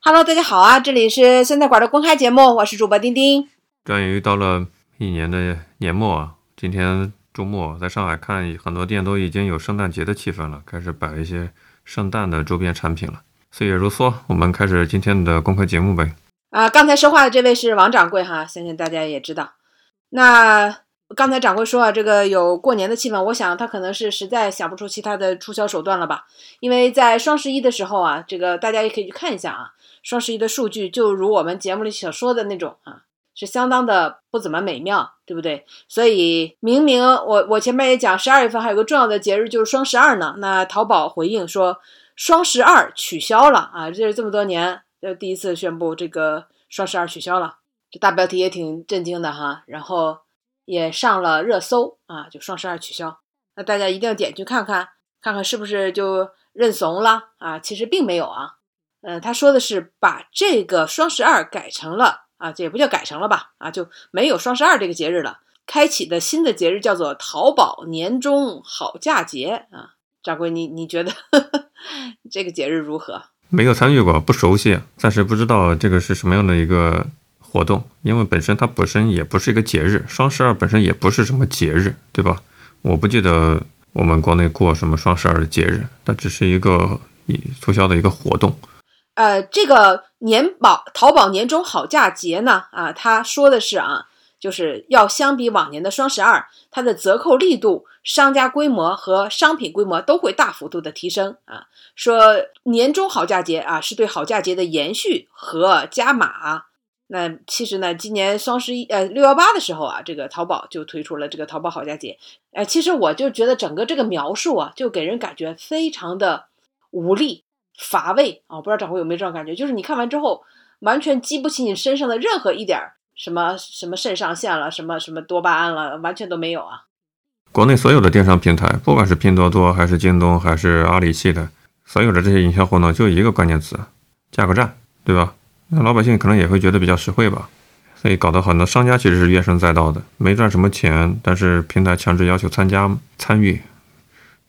Hello，大家好啊！这里是酸菜馆的公开节目，我是主播丁丁。终于到了一年的年末啊，今天周末在上海看很多店都已经有圣诞节的气氛了，开始摆一些圣诞的周边产品了。岁月如梭，我们开始今天的公开节目呗。啊，刚才说话的这位是王掌柜哈，相信大家也知道。那刚才掌柜说啊，这个有过年的气氛，我想他可能是实在想不出其他的促销手段了吧？因为在双十一的时候啊，这个大家也可以去看一下啊，双十一的数据就如我们节目里所说的那种啊，是相当的不怎么美妙，对不对？所以明明我我前面也讲，十二月份还有个重要的节日就是双十二呢，那淘宝回应说双十二取消了啊，这是这么多年呃第一次宣布这个双十二取消了，这大标题也挺震惊的哈，然后。也上了热搜啊，就双十二取消，那大家一定要点去看看，看看是不是就认怂了啊？其实并没有啊，嗯，他说的是把这个双十二改成了啊，这也不叫改成了吧啊，就没有双十二这个节日了，开启的新的节日叫做淘宝年终好价节啊。掌柜，你你觉得 这个节日如何？没有参与过，不熟悉，暂时不知道这个是什么样的一个。活动，因为本身它本身也不是一个节日，双十二本身也不是什么节日，对吧？我不记得我们国内过什么双十二的节日，它只是一个促销的一个活动。呃，这个年宝淘宝年终好价节呢，啊，他说的是啊，就是要相比往年的双十二，它的折扣力度、商家规模和商品规模都会大幅度的提升啊。说年终好价节啊，是对好价节的延续和加码。那其实呢，今年双十一，呃，六幺八的时候啊，这个淘宝就推出了这个淘宝好价节。哎，其实我就觉得整个这个描述啊，就给人感觉非常的无力、乏味啊。不知道掌柜有没有这种感觉？就是你看完之后，完全激不起你身上的任何一点什么什么肾上腺了，什么什么多巴胺了，完全都没有啊。国内所有的电商平台，不管是拼多多还是京东还是阿里系的，所有的这些营销活动，就一个关键词：价格战，对吧？那老百姓可能也会觉得比较实惠吧，所以搞得很多商家其实是怨声载道的，没赚什么钱，但是平台强制要求参加参与，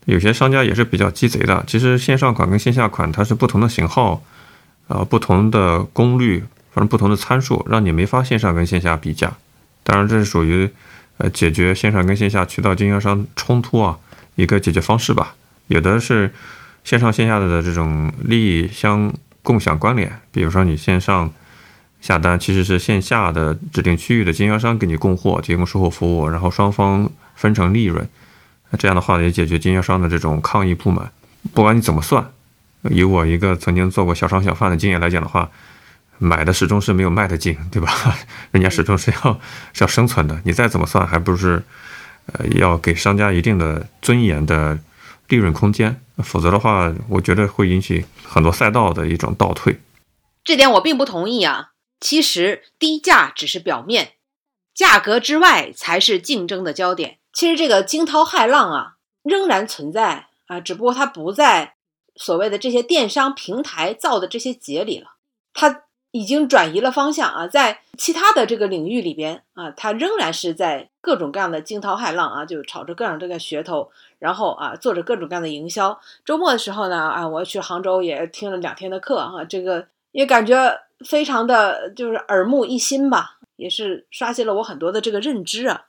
有些商家也是比较鸡贼的。其实线上款跟线下款它是不同的型号，呃，不同的功率，反正不同的参数，让你没法线上跟线下比价。当然这是属于呃解决线上跟线下渠道经销商冲突啊一个解决方式吧。有的是线上线下的这种利益相。共享关联，比如说你线上下单，其实是线下的指定区域的经销商给你供货，提供售后服务，然后双方分成利润。那这样的话也解决经销商的这种抗议不满。不管你怎么算，以我一个曾经做过小商小贩的经验来讲的话，买的始终是没有卖的劲，对吧？人家始终是要是要生存的。你再怎么算，还不是呃要给商家一定的尊严的。利润空间，否则的话，我觉得会引起很多赛道的一种倒退。这点我并不同意啊。其实低价只是表面，价格之外才是竞争的焦点。其实这个惊涛骇浪啊，仍然存在啊，只不过它不在所谓的这些电商平台造的这些节里了，它。已经转移了方向啊，在其他的这个领域里边啊，它仍然是在各种各样的惊涛骇浪啊，就炒着各种各样的噱头，然后啊，做着各种各样的营销。周末的时候呢，啊，我去杭州也听了两天的课哈，这个也感觉非常的就是耳目一新吧，也是刷新了我很多的这个认知啊。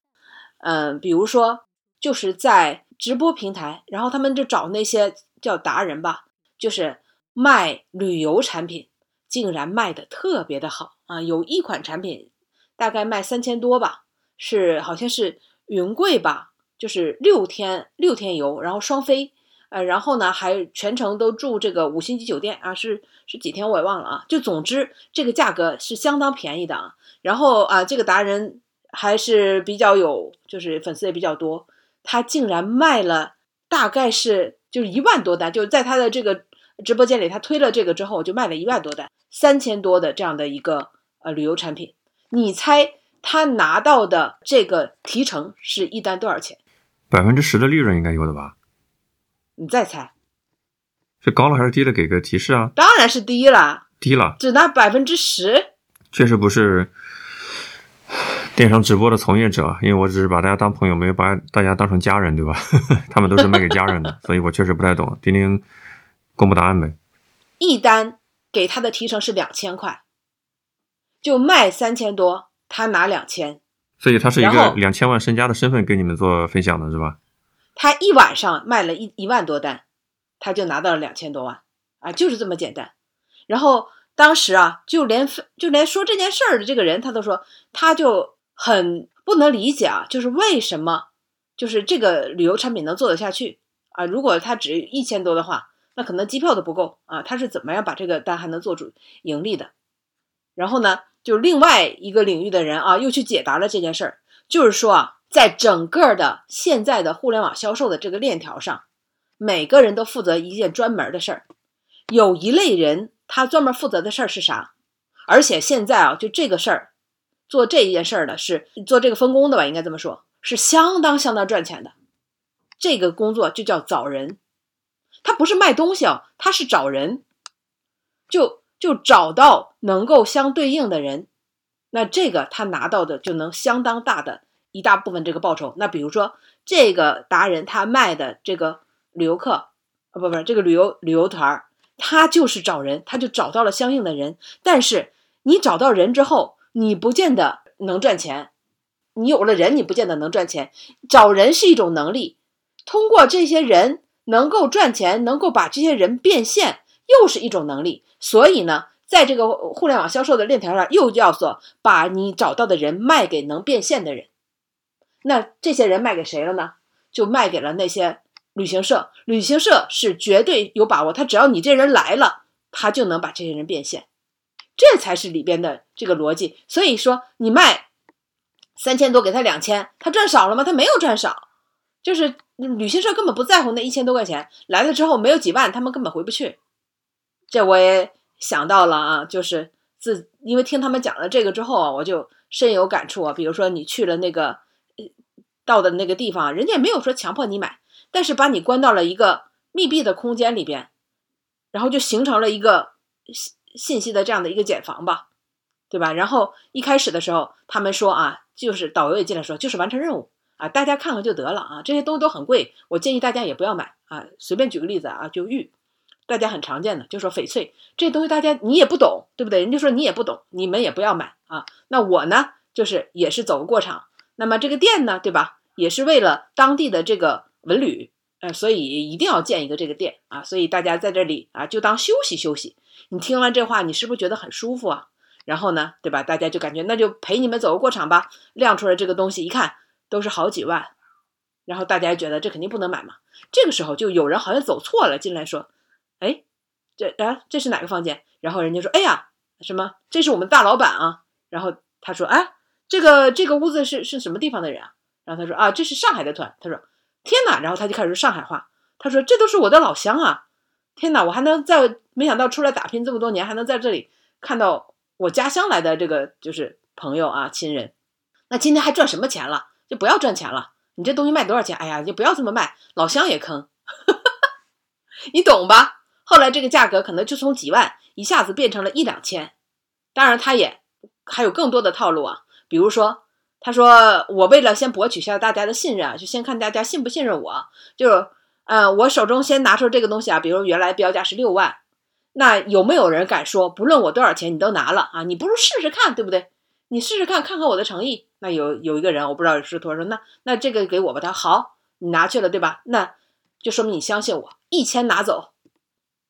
嗯，比如说就是在直播平台，然后他们就找那些叫达人吧，就是卖旅游产品。竟然卖的特别的好啊！有一款产品大概卖三千多吧，是好像是云贵吧，就是六天六天游，然后双飞，呃，然后呢还全程都住这个五星级酒店啊，是是几天我也忘了啊。就总之这个价格是相当便宜的啊。然后啊，这个达人还是比较有，就是粉丝也比较多，他竟然卖了大概是就是一万多单，就在他的这个。直播间里，他推了这个之后，就卖了一万多单，三千多的这样的一个呃旅游产品。你猜他拿到的这个提成是一单多少钱？百分之十的利润应该有的吧？你再猜，是高了还是低了？给个提示啊！当然是低了，低了，只拿百分之十。确实不是电商直播的从业者，因为我只是把大家当朋友，没有把大家当成家人，对吧？他们都是卖给家人的，所以我确实不太懂。丁丁。公布答案呗。一单给他的提成是两千块，就卖三千多，他拿两千。所以他是一个两千万身家的身份给你们做分享的是吧？他一晚上卖了一一万多单，他就拿到了两千多万啊，就是这么简单。然后当时啊，就连分就连说这件事儿的这个人，他都说他就很不能理解啊，就是为什么就是这个旅游产品能做得下去啊？如果他只一千多的话，那可能机票都不够啊。他是怎么样把这个单还能做主盈利的？然后呢，就另外一个领域的人啊，又去解答了这件事儿，就是说啊，在整个的现在的互联网销售的这个链条上，每个人都负责一件专门的事儿。有一类人，他专门负责的事儿是啥？而且现在啊，就这个事儿，做这一件事儿的是做这个分工的吧，应该这么说，是相当相当赚钱的。这个工作就叫找人，他不是卖东西啊，他是找人，就就找到能够相对应的人，那这个他拿到的就能相当大的一大部分这个报酬。那比如说这个达人他卖的这个旅游客，啊不不，这个旅游旅游团儿，他就是找人，他就找到了相应的人。但是你找到人之后，你不见得能赚钱。你有了人，你不见得能赚钱。找人是一种能力，通过这些人能够赚钱，能够把这些人变现，又是一种能力。所以呢，在这个互联网销售的链条上，又叫做把你找到的人卖给能变现的人。那这些人卖给谁了呢？就卖给了那些旅行社。旅行社是绝对有把握，他只要你这人来了，他就能把这些人变现。这才是里边的这个逻辑。所以说，你卖三千多给他两千，他赚少了吗？他没有赚少，就是旅行社根本不在乎那一千多块钱，来了之后没有几万，他们根本回不去。这我也想到了啊，就是自因为听他们讲了这个之后啊，我就深有感触啊。比如说你去了那个到的那个地方，人家也没有说强迫你买，但是把你关到了一个密闭的空间里边，然后就形成了一个信信息的这样的一个茧房吧，对吧？然后一开始的时候，他们说啊，就是导游也进来说，就是完成任务啊，大家看看就得了啊，这些东西都很贵，我建议大家也不要买啊。随便举个例子啊，就玉。大家很常见的，就说翡翠这东西，大家你也不懂，对不对？人家说你也不懂，你们也不要买啊。那我呢，就是也是走个过场。那么这个店呢，对吧？也是为了当地的这个文旅，呃，所以一定要建一个这个店啊。所以大家在这里啊，就当休息休息。你听完这话，你是不是觉得很舒服啊？然后呢，对吧？大家就感觉那就陪你们走个过场吧。亮出来这个东西，一看都是好几万，然后大家觉得这肯定不能买嘛。这个时候就有人好像走错了，进来说。哎，这啊，这是哪个房间？然后人家说，哎呀，什么？这是我们大老板啊。然后他说，哎，这个这个屋子是是什么地方的人啊？然后他说，啊，这是上海的团。他说，天哪！然后他就开始说上海话。他说，这都是我的老乡啊！天哪，我还能在没想到出来打拼这么多年，还能在这里看到我家乡来的这个就是朋友啊亲人。那今天还赚什么钱了？就不要赚钱了。你这东西卖多少钱？哎呀，就不要这么卖，老乡也坑，你懂吧？后来这个价格可能就从几万一下子变成了一两千，当然他也还有更多的套路啊，比如说他说我为了先博取下大家的信任啊，就先看大家信不信任我，就是呃我手中先拿出这个东西啊，比如原来标价是六万，那有没有人敢说不论我多少钱你都拿了啊？你不如试试看，对不对？你试试看看看我的诚意。那有有一个人我不知道是托说那那这个给我吧，他好你拿去了对吧？那就说明你相信我，一千拿走。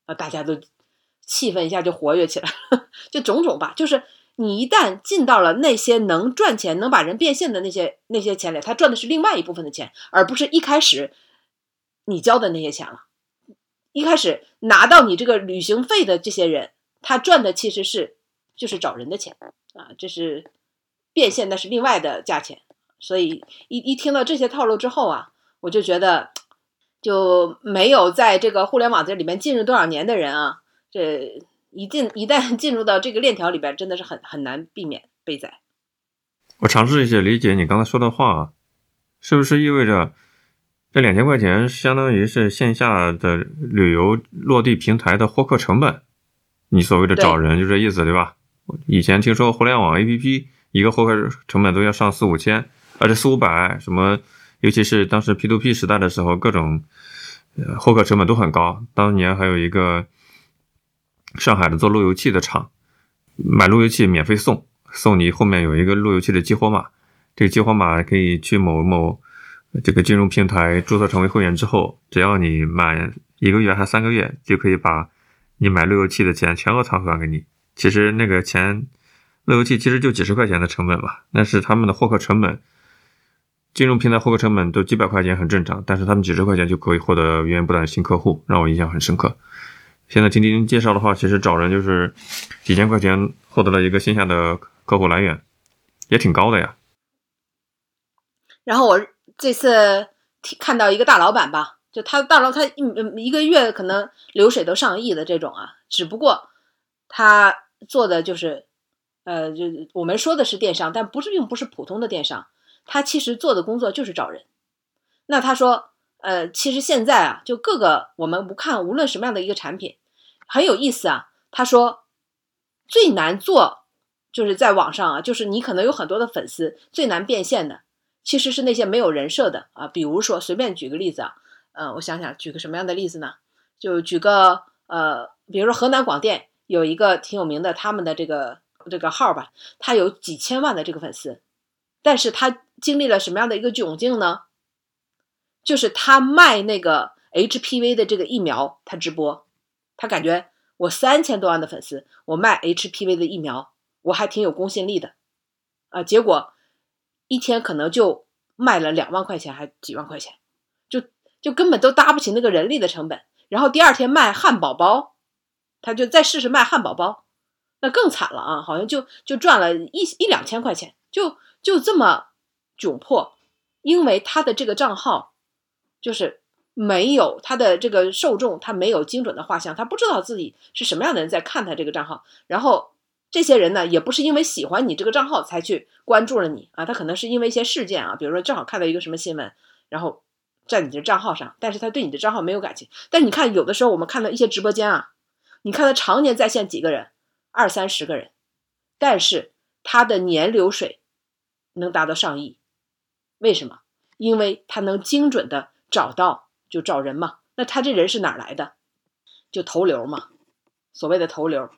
啊，大家都气氛一下就活跃起来，就种种吧。就是你一旦进到了那些能赚钱、能把人变现的那些那些钱里，他赚的是另外一部分的钱，而不是一开始你交的那些钱了。一开始拿到你这个旅行费的这些人，他赚的其实是就是找人的钱啊，这是变现，那是另外的价钱。所以一一听到这些套路之后啊，我就觉得。就没有在这个互联网这里面进入多少年的人啊，这一进一旦 进入到这个链条里边，真的是很很难避免被宰。我尝试一下理解你刚才说的话啊，是不是意味着这两千块钱相当于是线下的旅游落地平台的获客成本？你所谓的找人就这意思对吧？以前听说互联网 APP 一个获客成本都要上四五千，而且四五百什么。尤其是当时 P to P 时代的时候，各种呃获客成本都很高。当年还有一个上海的做路由器的厂，买路由器免费送，送你后面有一个路由器的激活码，这个激活码可以去某某这个金融平台注册成为会员之后，只要你满一个月还三个月，就可以把你买路由器的钱全额偿还给你。其实那个钱，路由器其实就几十块钱的成本吧，那是他们的获客成本。金融平台获客成本都几百块钱很正常，但是他们几十块钱就可以获得源源不断的新客户，让我印象很深刻。现在听听介绍的话，其实找人就是几千块钱获得了一个线下的客户来源，也挺高的呀。然后我这次看到一个大老板吧，就他大老他一一个月可能流水都上亿的这种啊，只不过他做的就是，呃，就我们说的是电商，但不是并不是普通的电商。他其实做的工作就是找人。那他说，呃，其实现在啊，就各个我们不看，无论什么样的一个产品，很有意思啊。他说，最难做就是在网上啊，就是你可能有很多的粉丝，最难变现的其实是那些没有人设的啊。比如说，随便举个例子啊，嗯，我想想，举个什么样的例子呢？就举个呃，比如说河南广电有一个挺有名的，他们的这个这个号吧，他有几千万的这个粉丝。但是他经历了什么样的一个窘境呢？就是他卖那个 HPV 的这个疫苗，他直播，他感觉我三千多万的粉丝，我卖 HPV 的疫苗，我还挺有公信力的，啊，结果一天可能就卖了两万块钱，还几万块钱，就就根本都搭不起那个人力的成本。然后第二天卖汉堡包，他就再试试卖汉堡包，那更惨了啊，好像就就赚了一一两千块钱，就。就这么窘迫，因为他的这个账号就是没有他的这个受众，他没有精准的画像，他不知道自己是什么样的人在看他这个账号。然后这些人呢，也不是因为喜欢你这个账号才去关注了你啊，他可能是因为一些事件啊，比如说正好看到一个什么新闻，然后在你的账号上，但是他对你的账号没有感情。但你看，有的时候我们看到一些直播间啊，你看他常年在线几个人，二三十个人，但是他的年流水。能达到上亿，为什么？因为他能精准的找到，就找人嘛。那他这人是哪来的？就投流嘛。所谓的投流，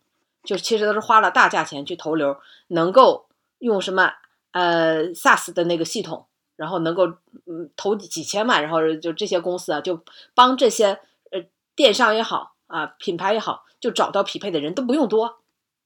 就其实都是花了大价钱去投流，能够用什么呃 SaaS 的那个系统，然后能够嗯投几千万，然后就这些公司啊，就帮这些呃电商也好啊，品牌也好，就找到匹配的人都不用多。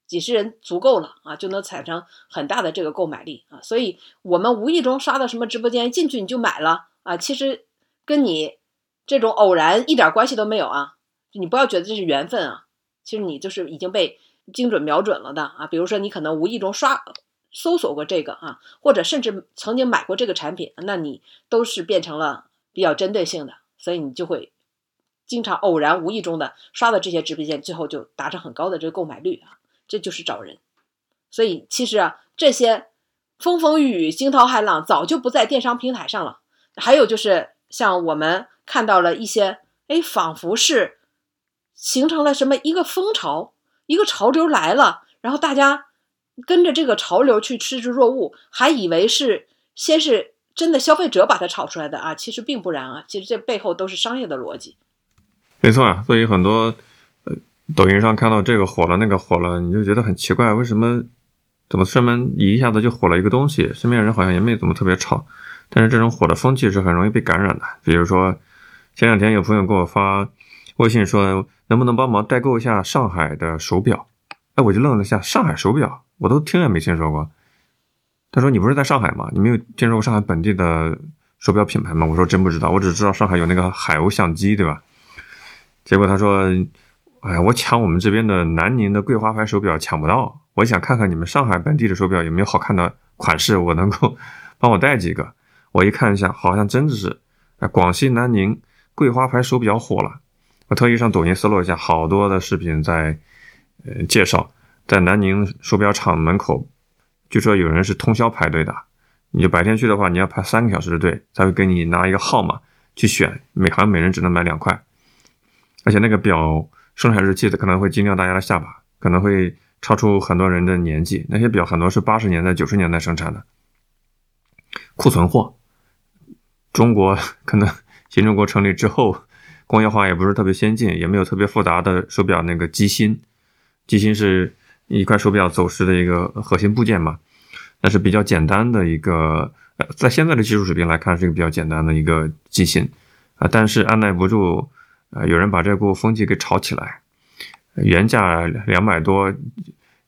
几十人足够了啊，就能产生很大的这个购买力啊，所以我们无意中刷到什么直播间进去你就买了啊，其实跟你这种偶然一点关系都没有啊，你不要觉得这是缘分啊，其实你就是已经被精准瞄准了的啊，比如说你可能无意中刷搜索过这个啊，或者甚至曾经买过这个产品，那你都是变成了比较针对性的，所以你就会经常偶然无意中的刷到这些直播间，最后就达成很高的这个购买率啊。这就是找人，所以其实啊，这些风风雨雨、惊涛骇浪早就不在电商平台上了。还有就是，像我们看到了一些，哎，仿佛是形成了什么一个风潮，一个潮流来了，然后大家跟着这个潮流去趋之若鹜，还以为是先是真的消费者把它炒出来的啊，其实并不然啊，其实这背后都是商业的逻辑。没错啊，所以很多。抖音上看到这个火了，那个火了，你就觉得很奇怪，为什么怎么专门一下子就火了一个东西？身边人好像也没怎么特别吵，但是这种火的风气是很容易被感染的。比如说前两天有朋友给我发微信说，能不能帮忙代购一下上海的手表？哎，我就愣了一下，上海手表我都听也没听说过。他说你不是在上海吗？你没有听说过上海本地的手表品牌吗？我说真不知道，我只知道上海有那个海鸥相机，对吧？结果他说。哎，我抢我们这边的南宁的桂花牌手表抢不到，我想看看你们上海本地的手表有没有好看的款式，我能够 帮我带几个。我一看一下，好像真的是，哎，广西南宁桂花牌手表火了。我特意上抖音搜了一下，好多的视频在，呃，介绍在南宁手表厂门口，据说有人是通宵排队的。你就白天去的话，你要排三个小时的队，才会给你拿一个号码去选，每行每人只能买两块，而且那个表。生产日期的可能会惊掉大家的下巴，可能会超出很多人的年纪。那些表很多是八十年代、九十年代生产的，库存货。中国可能 新中国成立之后，工业化也不是特别先进，也没有特别复杂的手表那个机芯，机芯是一块手表走时的一个核心部件嘛，那是比较简单的一个，呃，在现在的技术水平来看是一个比较简单的一个机芯啊，但是按耐不住，呃，有人把这股风气给炒起来，原价两百多，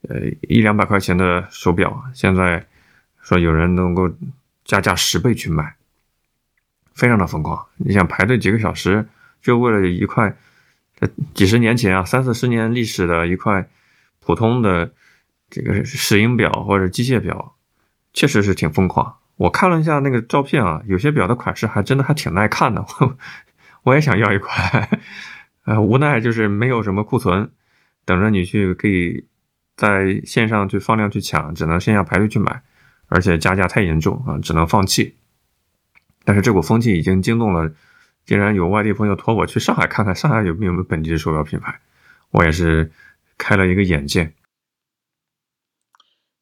呃，一两百块钱的手表，现在说有人能够加价十倍去卖，非常的疯狂，你想排队几个小时，就为了一块。几十年前啊，三四十年历史的一块普通的这个石英表或者机械表，确实是挺疯狂。我看了一下那个照片啊，有些表的款式还真的还挺耐看的，我也想要一块。呃，无奈就是没有什么库存，等着你去可以在线上去放量去抢，只能线下排队去买，而且加价太严重啊，只能放弃。但是这股风气已经惊动了。竟然有外地朋友托我去上海看看，上海有没有本地的手表品牌，我也是开了一个眼界。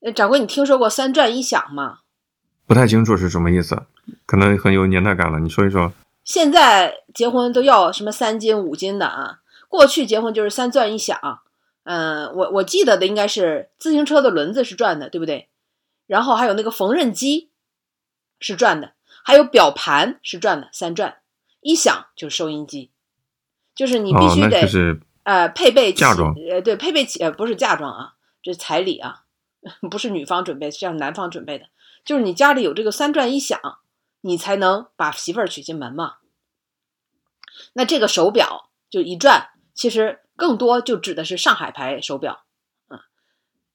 呃，掌柜，你听说过三转一响吗？不太清楚是什么意思，可能很有年代感了。你说一说。现在结婚都要什么三金五金的啊？过去结婚就是三转一响。嗯，我我记得的应该是自行车的轮子是转的，对不对？然后还有那个缝纫机是转的，还有表盘是转的，三转。一响就是收音机，就是你必须得呃配备嫁妆，呃对配备起呃不是嫁妆啊，这是彩礼啊，不是女方准备，是让男方准备的。就是你家里有这个三转一响，你才能把媳妇儿娶进门嘛。那这个手表就一转，其实更多就指的是上海牌手表。嗯，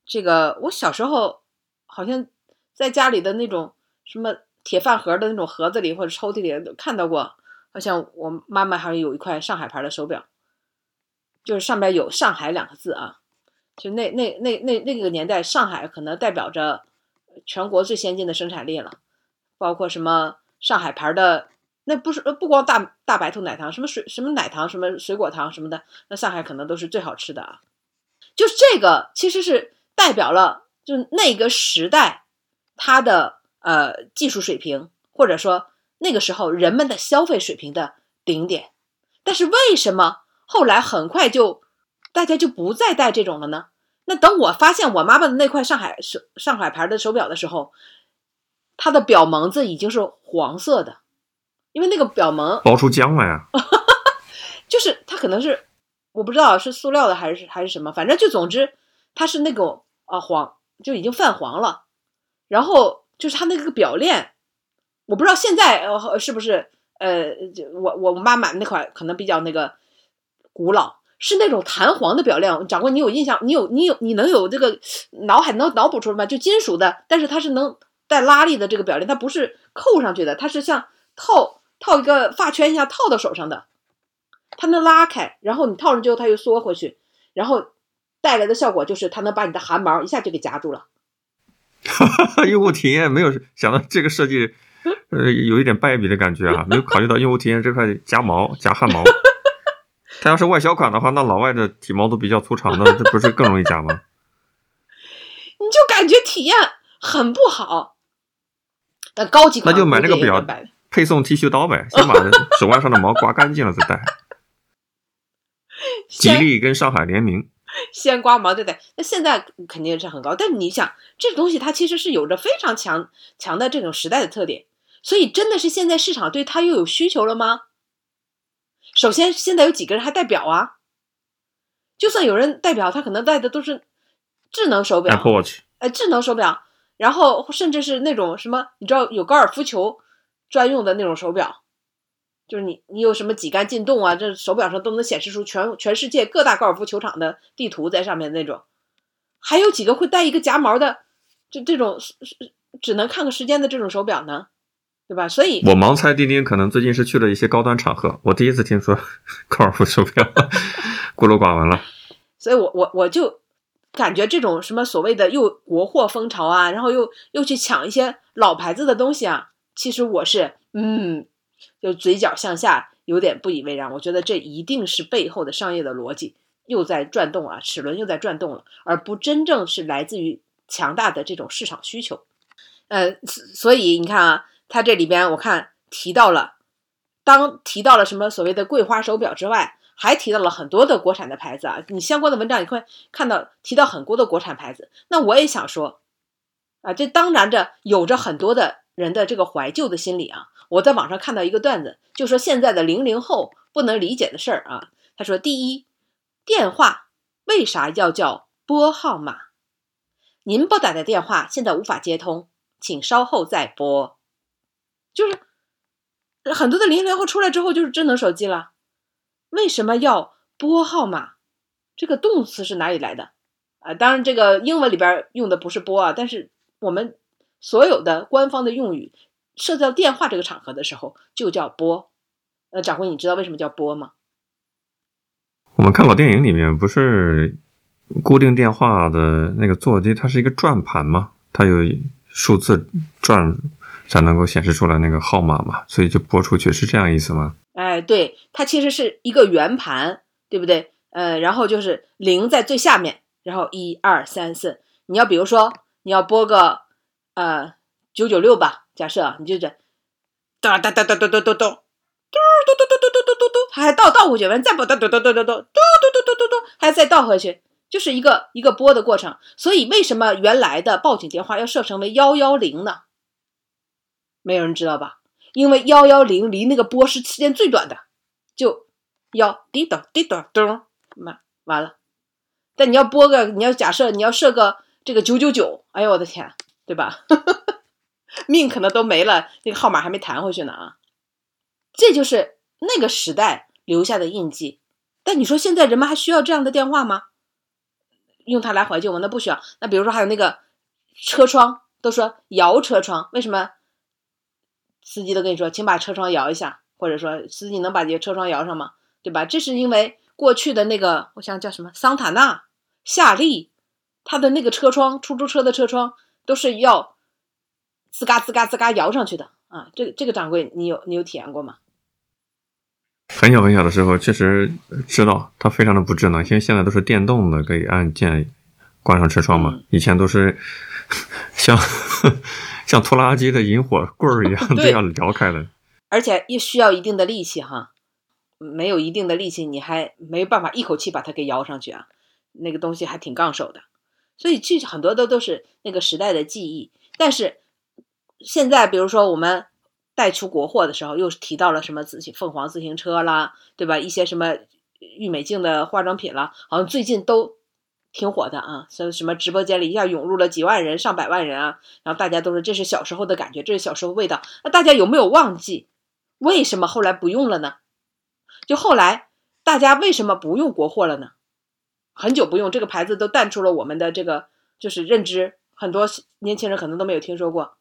这个我小时候好像在家里的那种什么铁饭盒的那种盒子里或者抽屉里看到过。好像我妈妈还有一块上海牌的手表，就是上面有“上海”两个字啊。就那那那那那个年代，上海可能代表着全国最先进的生产力了，包括什么上海牌的，那不是不光大大白兔奶糖，什么水什么奶糖，什么水果糖什么的，那上海可能都是最好吃的啊。就是这个其实是代表了，就那个时代它的呃技术水平，或者说。那个时候人们的消费水平的顶点，但是为什么后来很快就大家就不再戴这种了呢？那等我发现我妈妈的那块上海手上海牌的手表的时候，它的表蒙子已经是黄色的，因为那个表蒙包出浆来呀，就是它可能是我不知道是塑料的还是还是什么，反正就总之它是那种啊黄就已经泛黄了，然后就是它那个表链。我不知道现在呃是不是呃，我我妈买的那款可能比较那个古老，是那种弹簧的表链。掌柜，你有印象？你有你有你能有这个脑海能脑补出来吗？就金属的，但是它是能带拉力的这个表链，它不是扣上去的，它是像套套一个发圈一样套到手上的，它能拉开，然后你套上之后它又缩回去，然后带来的效果就是它能把你的汗毛一下就给夹住了。哈哈用户体验没有想到这个设计。呃，有一点败笔的感觉啊，没有考虑到用户体验这块夹毛夹汗毛。它要是外销款的话，那老外的体毛都比较粗长的，这不是更容易夹吗？你就感觉体验很不好。那高级那就买那个表，配送剃须刀呗，先把手腕上的毛刮干净了再戴。吉利跟上海联名，先刮毛再戴。那现在肯定是很高，但你想，这个东西它其实是有着非常强强的这种时代的特点。所以，真的是现在市场对它又有需求了吗？首先，现在有几个人还戴表啊？就算有人戴表，他可能戴的都是智能手表，Apple Watch，哎，智能手表，然后甚至是那种什么，你知道有高尔夫球专用的那种手表，就是你你有什么几杆进洞啊，这手表上都能显示出全全世界各大高尔夫球场的地图在上面那种。还有几个会带一个夹毛的，这这种只能看个时间的这种手表呢？对吧？所以，我盲猜丁丁可能最近是去了一些高端场合。我第一次听说 高尔夫手表，孤陋寡闻了。所以我我我就感觉这种什么所谓的又国货风潮啊，然后又又去抢一些老牌子的东西啊，其实我是嗯，就嘴角向下，有点不以为然。我觉得这一定是背后的商业的逻辑又在转动啊，齿轮又在转动了，而不真正是来自于强大的这种市场需求。呃，所以你看啊。它这里边我看提到了，当提到了什么所谓的桂花手表之外，还提到了很多的国产的牌子啊，你相关的文章你会看到提到很多的国产牌子。那我也想说，啊，这当然着有着很多的人的这个怀旧的心理啊。我在网上看到一个段子，就说现在的零零后不能理解的事儿啊。他说，第一，电话为啥要叫拨号码？您拨打的电话现在无法接通，请稍后再拨。就是很多的零零后出来之后就是智能手机了，为什么要拨号码？这个动词是哪里来的啊？当然，这个英文里边用的不是拨啊，但是我们所有的官方的用语，涉及到电话这个场合的时候就叫拨。呃，掌柜，你知道为什么叫拨吗？我们看老电影里面不是。固定电话的那个座机，它是一个转盘嘛，它有数字转才能够显示出来那个号码嘛，所以就拨出去是这样意思吗？哎，对，它其实是一个圆盘，对不对？呃，然后就是零在最下面，然后一二三四，你要比如说你要拨个呃九九六吧，假设你就这哒哒哒哒哒哒哒哒。嘟嘟嘟嘟嘟嘟嘟嘟嘟，还倒倒回去，完再拨嘟嘟嘟嘟嘟嘟嘟嘟嘟嘟嘟嘟，还再倒回去。就是一个一个拨的过程，所以为什么原来的报警电话要设成为幺幺零呢？没有人知道吧？因为幺幺零离那个拨是时间最短的，就要滴咚滴咚咚，完完了。但你要拨个，你要假设你要设个这个九九九，哎呦我的天，对吧？命可能都没了，那个号码还没弹回去呢啊！这就是那个时代留下的印记。但你说现在人们还需要这样的电话吗？用它来怀旧吗？那不需要。那比如说还有那个车窗，都说摇车窗，为什么司机都跟你说，请把车窗摇一下，或者说司机能把这车窗摇上吗？对吧？这是因为过去的那个，我想叫什么桑塔纳、夏利，它的那个车窗，出租车的车窗都是要吱嘎吱嘎吱嘎摇上去的啊。这个这个掌柜，你有你有体验过吗？很小很小的时候，确实知道它非常的不智能，因为现在都是电动的，可以按键关上车窗嘛。以前都是 像像拖拉机的引火棍儿一样，这样撩开的。而且也需要一定的力气哈，没有一定的力气，你还没办法一口气把它给摇上去啊。那个东西还挺杠手的，所以这很多都都是那个时代的记忆。但是现在，比如说我们。带出国货的时候，又提到了什么自行凤凰自行车啦，对吧？一些什么郁美净的化妆品啦，好像最近都挺火的啊。像什么直播间里一下涌入了几万人、上百万人啊，然后大家都说这是小时候的感觉，这是小时候味道。那大家有没有忘记为什么后来不用了呢？就后来大家为什么不用国货了呢？很久不用这个牌子都淡出了我们的这个就是认知，很多年轻人可能都没有听说过。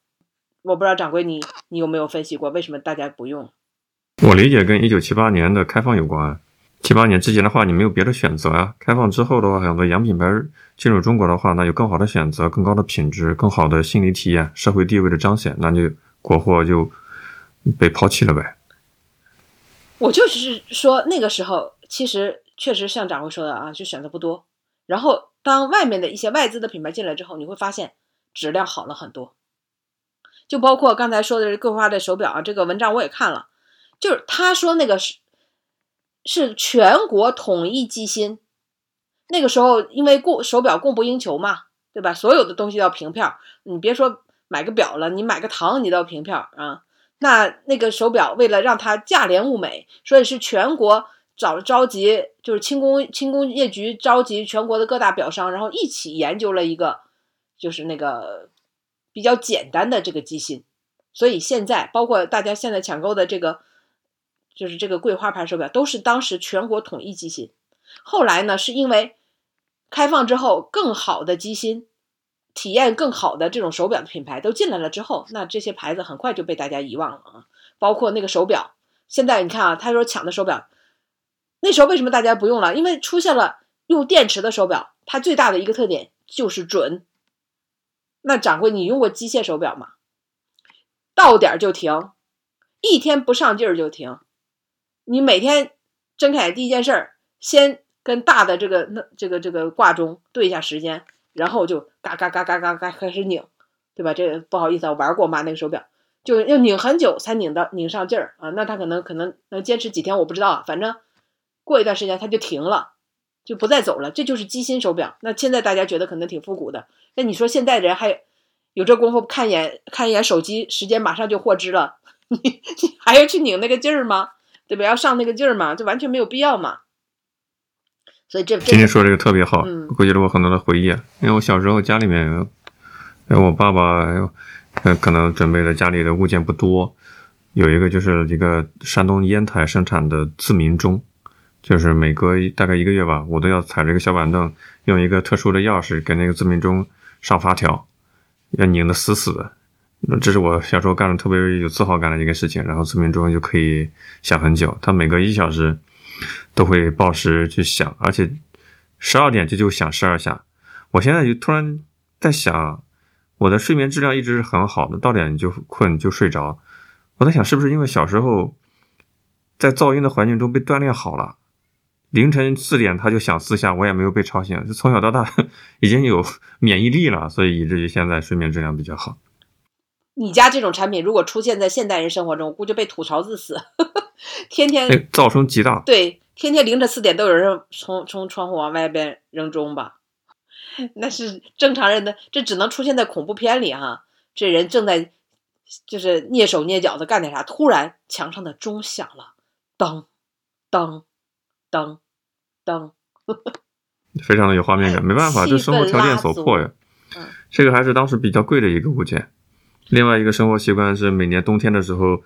我不知道掌柜你你有没有分析过为什么大家不用？我理解跟一九七八年的开放有关。七八年之前的话，你没有别的选择啊。开放之后的话，很多洋品牌进入中国的话，那有更好的选择、更高的品质、更好的心理体验、社会地位的彰显，那就国货就被抛弃了呗。我就是说那个时候，其实确实像掌柜说的啊，就选择不多。然后当外面的一些外资的品牌进来之后，你会发现质量好了很多。就包括刚才说的桂花的手表啊，这个文章我也看了，就是他说那个是是全国统一机芯，那个时候因为供手表供不应求嘛，对吧？所有的东西要凭票，你别说买个表了，你买个糖你都要凭票啊。那那个手表为了让它价廉物美，所以是全国找召集，就是轻工轻工业局召集全国的各大表商，然后一起研究了一个，就是那个。比较简单的这个机芯，所以现在包括大家现在抢购的这个，就是这个桂花牌手表，都是当时全国统一机芯。后来呢，是因为开放之后，更好的机芯、体验更好的这种手表的品牌都进来了之后，那这些牌子很快就被大家遗忘了啊。包括那个手表，现在你看啊，他说抢的手表，那时候为什么大家不用了？因为出现了用电池的手表，它最大的一个特点就是准。那掌柜，你用过机械手表吗？到点就停，一天不上劲儿就停。你每天睁开眼第一件事儿，先跟大的这个那这个这个挂钟对一下时间，然后就嘎嘎嘎嘎嘎嘎开始拧，对吧？这不好意思啊，我玩过我妈那个手表，就要拧很久才拧到拧上劲儿啊。那他可能可能能坚持几天，我不知道，反正过一段时间它就停了，就不再走了，这就是机芯手表。那现在大家觉得可能挺复古的，那你说现在人还有这功夫看一眼看一眼手机，时间马上就获知了，你你还要去拧那个劲儿吗？对吧？要上那个劲儿嘛？这完全没有必要嘛。所以这今天说这个特别好，嗯勾起了我很多的回忆。因为我小时候家里面，因为我爸爸呃可能准备的家里的物件不多，有一个就是一个山东烟台生产的自鸣钟，就是每隔大概一个月吧，我都要踩着一个小板凳，用一个特殊的钥匙给那个自鸣钟上发条，要拧得死死的。那这是我小时候干的特别有自豪感的一个事情，然后自鸣钟就可以想很久，他每隔一小时都会报时去想，而且十二点就就响十二下。我现在就突然在想，我的睡眠质量一直是很好的，到点就困就睡着。我在想，是不是因为小时候在噪音的环境中被锻炼好了，凌晨四点他就响四下，我也没有被吵醒，就从小到大 已经有免疫力了，所以以至于现在睡眠质量比较好。你家这种产品如果出现在现代人生活中，我估计被吐槽致死，天天那噪声极大，对，天天凌晨四点都有人从从窗户往外边扔钟吧，那是正常人的，这只能出现在恐怖片里哈。这人正在就是蹑手蹑脚的干点啥，突然墙上的钟响了，当当当当，非常的有画面感。没办法，气 这生活条件所迫呀嗯。这个还是当时比较贵的一个物件。另外一个生活习惯是，每年冬天的时候，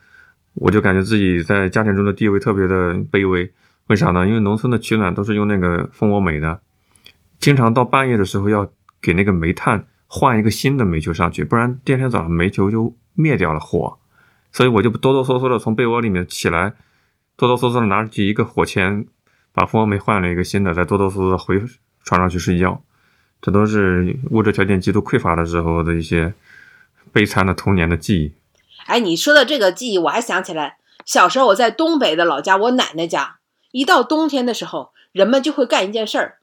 我就感觉自己在家庭中的地位特别的卑微。为啥呢？因为农村的取暖都是用那个蜂窝煤的，经常到半夜的时候要给那个煤炭换一个新的煤球上去，不然第二天早上煤球就灭掉了火。所以我就哆哆嗦嗦的从被窝里面起来，哆哆嗦嗦的拿起一个火钳，把蜂窝煤换了一个新的，再哆哆嗦嗦回床上去睡觉。这都是物质条件极度匮乏的时候的一些悲惨的童年的记忆。哎，你说的这个记忆，我还想起来，小时候我在东北的老家，我奶奶家，一到冬天的时候，人们就会干一件事儿，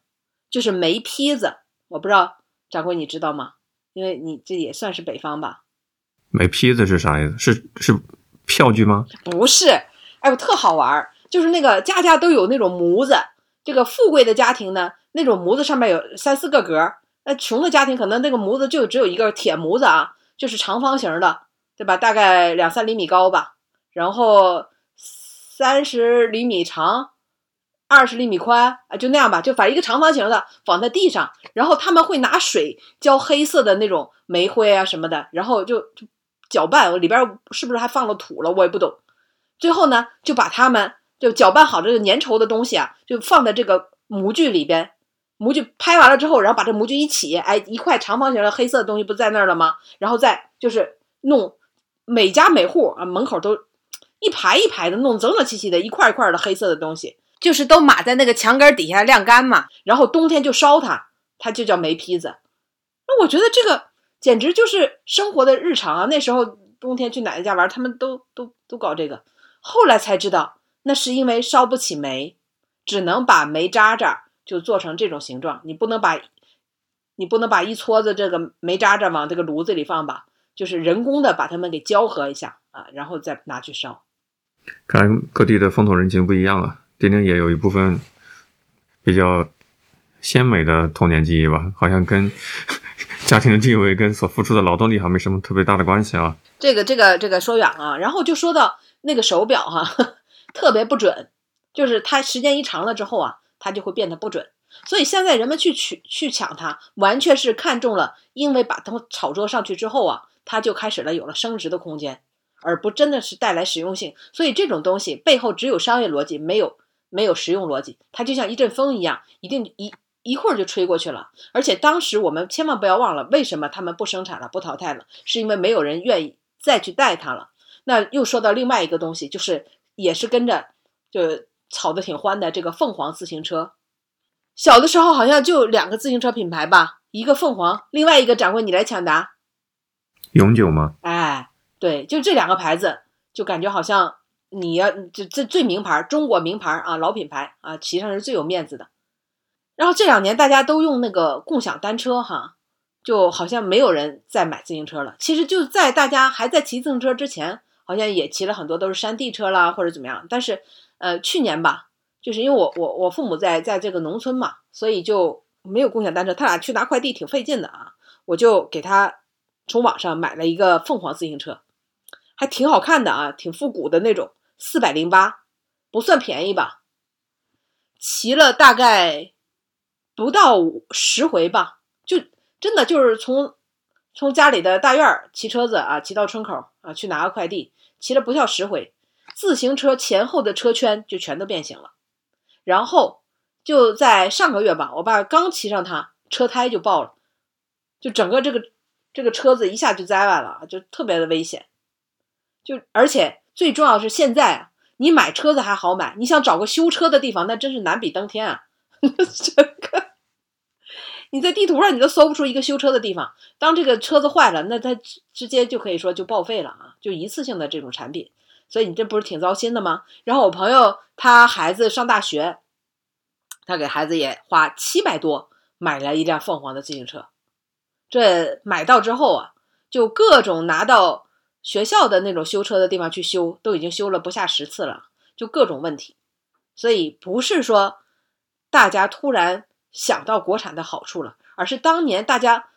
就是煤坯子。我不知道掌柜你知道吗？因为你这也算是北方吧？煤坯子是啥意思？是是票据吗？不是，哎我，特好玩儿，就是那个家家都有那种模子。这个富贵的家庭呢，那种模子上面有三四个格儿；那穷的家庭可能那个模子就只有一个铁模子啊，就是长方形的，对吧？大概两三厘米高吧，然后三十厘米长，二十厘米宽啊，就那样吧，就反正一个长方形的放在地上，然后他们会拿水浇黑色的那种煤灰啊什么的，然后就就搅拌，里边是不是还放了土了，我也不懂。最后呢，就把它们就搅拌好这个粘稠的东西啊，就放在这个模具里边。模具拍完了之后，然后把这模具一起，哎，一块长方形的黑色的东西不在那儿了吗？然后再就是弄每家每户啊门口都一排一排的弄整整齐齐的，一块一块的黑色的东西，就是都码在那个墙根底下晾干嘛。然后冬天就烧它，它就叫煤坯子。那我觉得这个简直就是生活的日常啊！那时候冬天去奶奶家玩，他们都都都搞这个。后来才知道，那是因为烧不起煤，只能把煤渣渣就做成这种形状。你不能把，你不能把一撮子这个煤渣渣往这个炉子里放吧？就是人工的把它们给交合一下啊，然后再拿去烧。看来各地的风土人情不一样啊。丁丁也有一部分比较鲜美的童年记忆吧，好像跟 家庭的地位跟所付出的劳动力好像没什么特别大的关系啊。这个这个这个说远了，然后就说到那个手表哈、特别不准，就是它时间一长了之后啊，它就会变得不准。所以现在人们去取去抢它，完全是看中了，因为把它炒作上去之后啊，它就开始了有了升值的空间，而不真的是带来实用性。所以这种东西背后只有商业逻辑，没有没有实用逻辑。它就像一阵风一样，一定一一会儿就吹过去了。而且当时我们千万不要忘了，为什么他们不生产了、不淘汰了，是因为没有人愿意再去带它了。那又说到另外一个东西，就是也是跟着就炒得挺欢的这个凤凰自行车。小的时候好像就两个自行车品牌吧，一个凤凰，另外一个掌柜你来抢答。永久吗？哎，对，就这两个牌子，就感觉好像你要这这最名牌，中国名牌啊，老品牌啊，骑上是最有面子的。然后这两年大家都用那个共享单车哈，就好像没有人再买自行车了。其实就在大家还在骑自行车之前，好像也骑了很多都是山地车啦或者怎么样。但是呃，去年吧，就是因为我我我父母在在这个农村嘛，所以就没有共享单车，他俩去拿快递挺费劲的啊。我就给他从网上买了一个凤凰自行车，还挺好看的啊，挺复古的那种，四百零八，不算便宜吧。骑了大概不到十回吧，就真的就是从从家里的大院儿骑车子啊，骑到村口啊去拿个快递，骑了不到十回，自行车前后的车圈就全都变形了。然后就在上个月吧，我爸刚骑上它，车胎就爆了。就整个这个这个车子一下就栽完了，就特别的危险。就而且最重要是现在啊，你买车子还好买，你想找个修车的地方，那真是难比登天啊！这个你在地图上你都搜不出一个修车的地方。当这个车子坏了，那它直接就可以说就报废了啊，就一次性的这种产品。所以你这不是挺糟心的吗？然后我朋友他孩子上大学，他给孩子也花七百多买了一辆凤凰的自行车。这买到之后啊，就各种拿到学校的那种修车的地方去修，都已经修了不下十次了，就各种问题。所以不是说大家突然想到国产的好处了，而是当年大家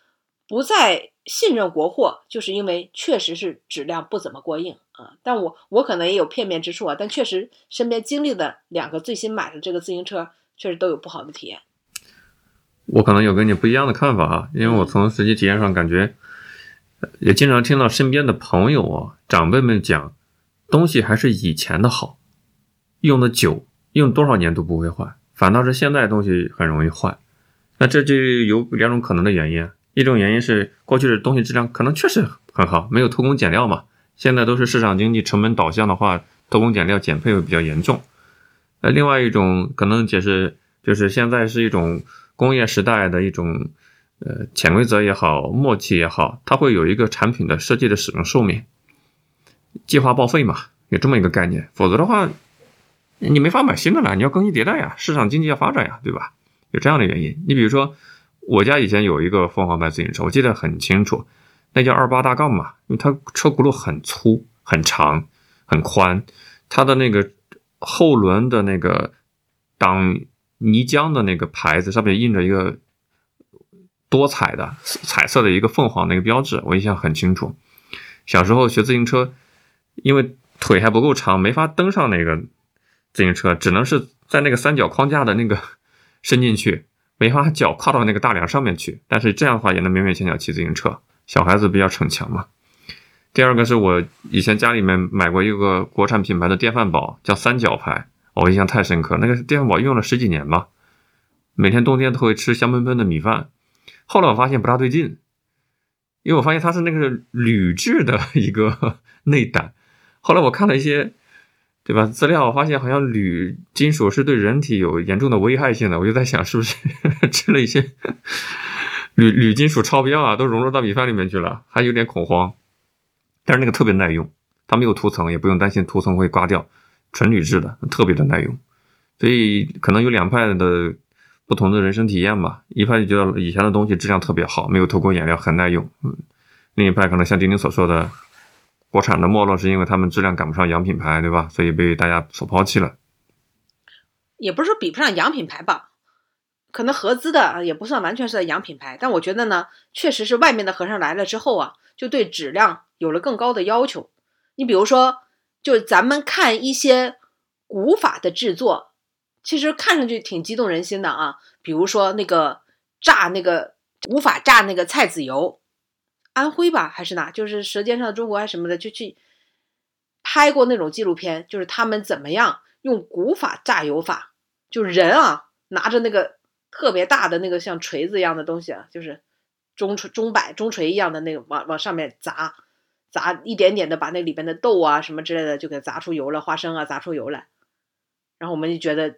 不再信任国货，就是因为确实是质量不怎么过硬啊。但我我可能也有片面之处啊，但确实身边经历的两个最新买的这个自行车，确实都有不好的体验。我可能有跟你不一样的看法啊，因为我从实际体验上感觉，也经常听到身边的朋友啊、长辈们讲，东西还是以前的好，用的久，用多少年都不会坏，反倒是现在东西很容易坏。那这就有两种可能的原因，一种原因是过去的东西质量可能确实很好，没有偷工减料嘛。现在都是市场经济成本导向的话，偷工减料减配会比较严重。呃另外一种可能解释就是现在是一种。工业时代的一种，呃，潜规则也好，默契也好，它会有一个产品的设计的使用寿命，计划报废嘛，有这么一个概念。否则的话，你没法买新的了，你要更新迭代呀，市场经济要发展呀，对吧？有这样的原因。你比如说，我家以前有一个凤凰牌自行车，我记得很清楚，那叫二八大杠嘛，因为它车轱辘很粗、很长、很宽，它的那个后轮的那个挡。泥浆的那个牌子上面印着一个多彩的彩色的一个凤凰的一个标志，我印象很清楚。小时候学自行车，因为腿还不够长，没法登上那个自行车，只能是在那个三角框架的那个伸进去，没法脚跨到那个大梁上面去。但是这样的话也能勉勉强强骑自行车。小孩子比较逞强嘛。第二个是我以前家里面买过一个国产品牌的电饭煲，叫三角牌。我印象太深刻，那个电饭煲用了十几年吧，每天冬天都会吃香喷喷的米饭。后来我发现不大对劲，因为我发现它是那个铝制的一个 内胆。后来我看了一些，对吧？资料我发现好像铝金属是对人体有严重的危害性的。我就在想，是不是 吃了一些铝铝金属超标啊，都融入到米饭里面去了？还有点恐慌。但是那个特别耐用，它没有涂层，也不用担心涂层会刮掉。纯铝制的，特别的耐用，所以可能有两派的不同的人生体验吧。一派就觉得以前的东西质量特别好，没有偷工减料，很耐用。嗯，另一派可能像丁丁所说的，国产的没落是因为他们质量赶不上洋品牌，对吧？所以被大家所抛弃了。也不是说比不上洋品牌吧，可能合资的也不算完全是在洋品牌，但我觉得呢，确实是外面的和尚来了之后啊，就对质量有了更高的要求。你比如说。就咱们看一些古法的制作，其实看上去挺激动人心的啊。比如说那个炸那个古法炸那个菜籽油，安徽吧还是哪？就是《舌尖上的中国》还是什么的，就去拍过那种纪录片，就是他们怎么样用古法榨油法，就人啊拿着那个特别大的那个像锤子一样的东西啊，就是中锤、中摆、中锤一样的那个往往上面砸。砸一点点的，把那里边的豆啊什么之类的就给砸出油了，花生啊砸出油来，然后我们就觉得，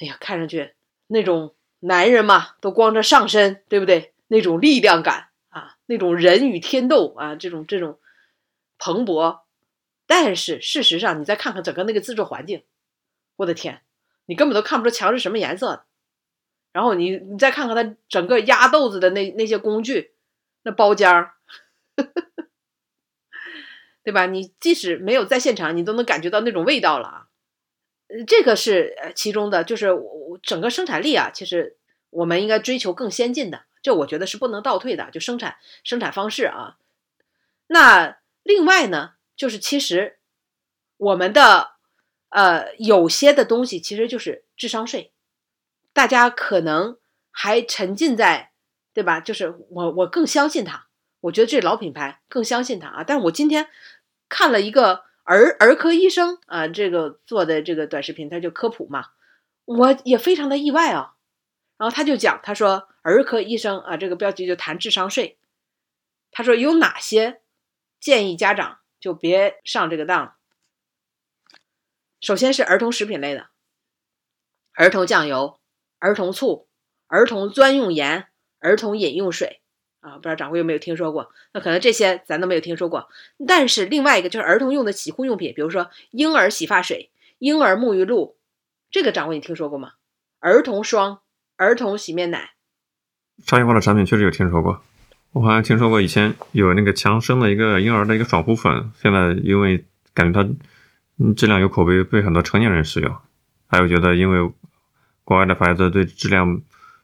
哎呀，看上去那种男人嘛，都光着上身，对不对？那种力量感啊，那种人与天斗啊，这种这种蓬勃。但是事实上，你再看看整个那个制作环境，我的天，你根本都看不出墙是什么颜色的。然后你你再看看它整个压豆子的那那些工具，那包浆儿。对吧？你即使没有在现场，你都能感觉到那种味道了啊！呃这个是呃其中的，就是我我整个生产力啊，其实我们应该追求更先进的，这我觉得是不能倒退的，就生产生产方式啊。那另外呢，就是其实我们的呃有些的东西其实就是智商税，大家可能还沉浸在对吧？就是我我更相信它，我觉得这老品牌更相信它啊。但是我今天看了一个儿儿科医生啊，这个做的这个短视频，他就科普嘛，我也非常的意外啊。然后他就讲，他说儿科医生啊，这个标题就谈智商税，他说有哪些建议家长就别上这个当。首先是儿童食品类的，儿童酱油、儿童醋、儿童专用盐、儿童饮用水啊，不知道掌柜有没有听说过？那可能这些咱都没有听说过。但是另外一个就是儿童用的洗护用品，比如说婴儿洗发水、婴儿沐浴露，这个掌柜你听说过吗？儿童霜、儿童洗面奶，商业化的产品确实有听说过，我好像听说过以前有那个强生的一个婴儿的一个爽肤粉，现在因为感觉它质量有口碑，被很多成年人使用。还有觉得因为国外的牌子对质量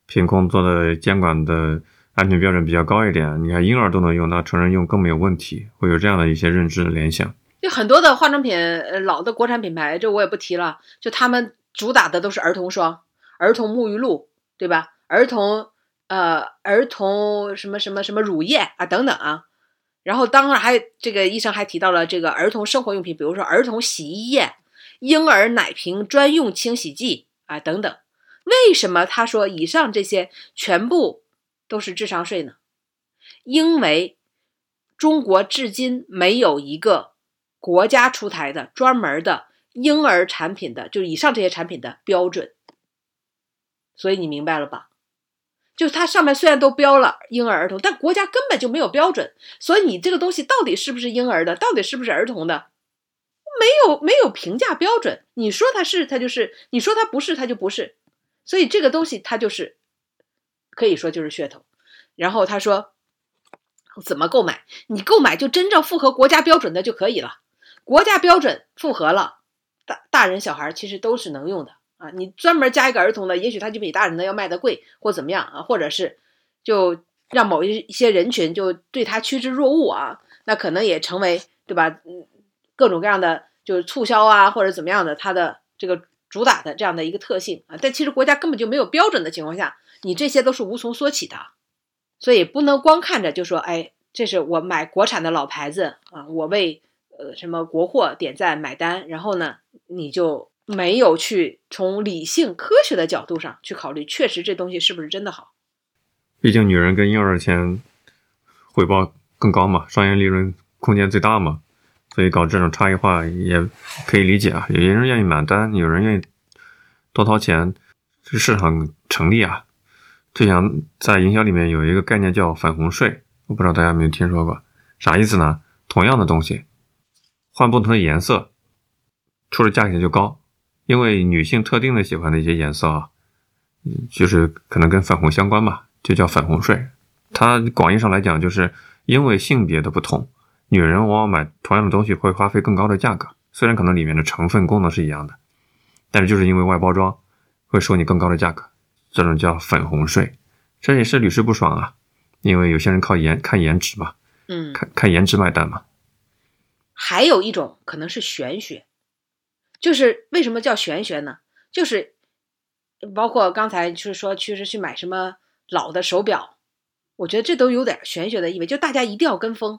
品控做的监管的安全标准比较高一点，你看婴儿都能用，那成人用更没有问题，会有这样的一些认知的联想。就很多的化妆品，呃，老的国产品牌，这我也不提了，就他们主打的都是儿童霜、儿童沐浴露，对吧？儿童呃，儿童什么什么什么乳液啊等等啊。然后当然还这个医生还提到了这个儿童生活用品，比如说儿童洗衣液、婴儿奶瓶专用清洗剂啊等等。为什么他说以上这些全部都是智商税呢？因为中国至今没有一个国家出台的专门的婴儿产品的，就以上这些产品的标准。所以你明白了吧？就它上面虽然都标了婴儿、儿童，但国家根本就没有标准，所以你这个东西到底是不是婴儿的，到底是不是儿童的，没有没有评价标准。你说它是，它就是；你说它不是，它就不是。所以这个东西它就是可以说就是噱头。然后他说怎么购买？你购买就真正符合国家标准的就可以了。国家标准符合了，大大人小孩其实都是能用的。啊，你专门加一个儿童的，也许他就比大人的要卖的贵，或怎么样啊？或者是就让某一一些人群就对他趋之若鹜啊？那可能也成为对吧？嗯，各种各样的就是促销啊，或者怎么样的，它的这个主打的这样的一个特性啊。但其实国家根本就没有标准的情况下，你这些都是无从说起的，所以不能光看着就说，哎，这是我买国产的老牌子啊，我为呃什么国货点赞买单，然后呢，你就。没有去从理性科学的角度上去考虑，确实这东西是不是真的好？毕竟女人跟婴儿的钱回报更高嘛，商业利润空间最大嘛，所以搞这种差异化也可以理解啊。有些人愿意买单，有人愿意多掏钱，这市场成立啊。就像在营销里面有一个概念叫粉红税，我不知道大家有没有听说过，啥意思呢？同样的东西换不同的颜色，出的价钱就高。因为女性特定的喜欢的一些颜色啊，就是可能跟粉红相关吧，就叫粉红税。它广义上来讲，就是因为性别的不同，女人往往买同样的东西会花费更高的价格。虽然可能里面的成分功能是一样的，但是就是因为外包装会收你更高的价格，这种叫粉红税。这也是屡试不爽啊，因为有些人靠颜看颜值嘛，嗯，看看颜值买单嘛。还有一种可能是玄学。就是为什么叫玄学呢？就是包括刚才就是说，其实去买什么老的手表，我觉得这都有点玄学的意味。就大家一定要跟风，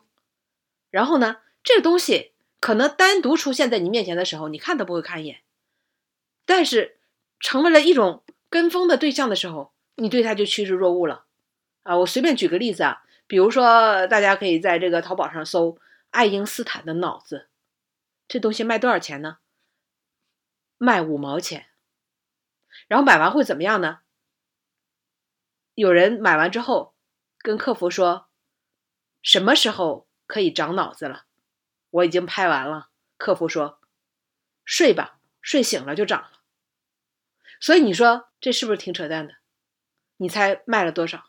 然后呢，这个东西可能单独出现在你面前的时候，你看都不会看一眼，但是成为了一种跟风的对象的时候，你对它就趋之若鹜了啊！我随便举个例子啊，比如说大家可以在这个淘宝上搜爱因斯坦的脑子，这东西卖多少钱呢？卖五毛钱，然后买完会怎么样呢？有人买完之后跟客服说：“什么时候可以长脑子了？”我已经拍完了。客服说：“睡吧，睡醒了就长了。”所以你说这是不是挺扯淡的？你猜卖了多少？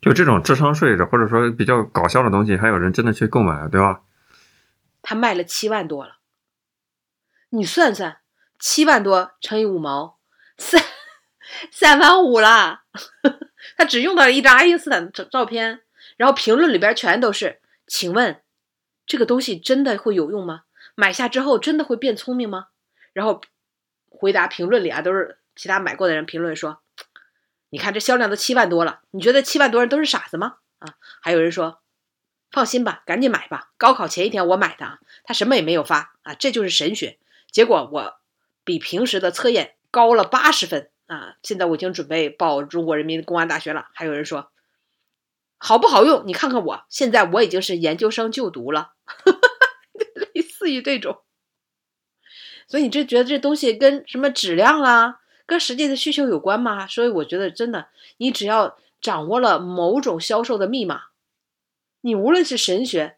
就这种智商税的，或者说比较搞笑的东西，还有人真的去购买，对吧？他卖了七万多了，你算算。七万多乘以五毛，三三万五啦。他只用到了一张爱因斯坦的照片，然后评论里边全都是：请问这个东西真的会有用吗？买下之后真的会变聪明吗？然后回答评论里啊，都是其他买过的人评论说：你看这销量都七万多了，你觉得七万多人都是傻子吗？啊，还有人说。放心吧，赶紧买吧。高考前一天我买的啊，他什么也没有发啊，这就是神学。结果我比平时的测验高了八十分啊！现在我已经准备报中国人民公安大学了。还有人说好不好用？你看看我现在我已经是研究生就读了，类似于这种。所以你这觉得这东西跟什么质量啦，跟实际的需求有关吗？所以我觉得真的，你只要掌握了某种销售的密码。你无论是神学，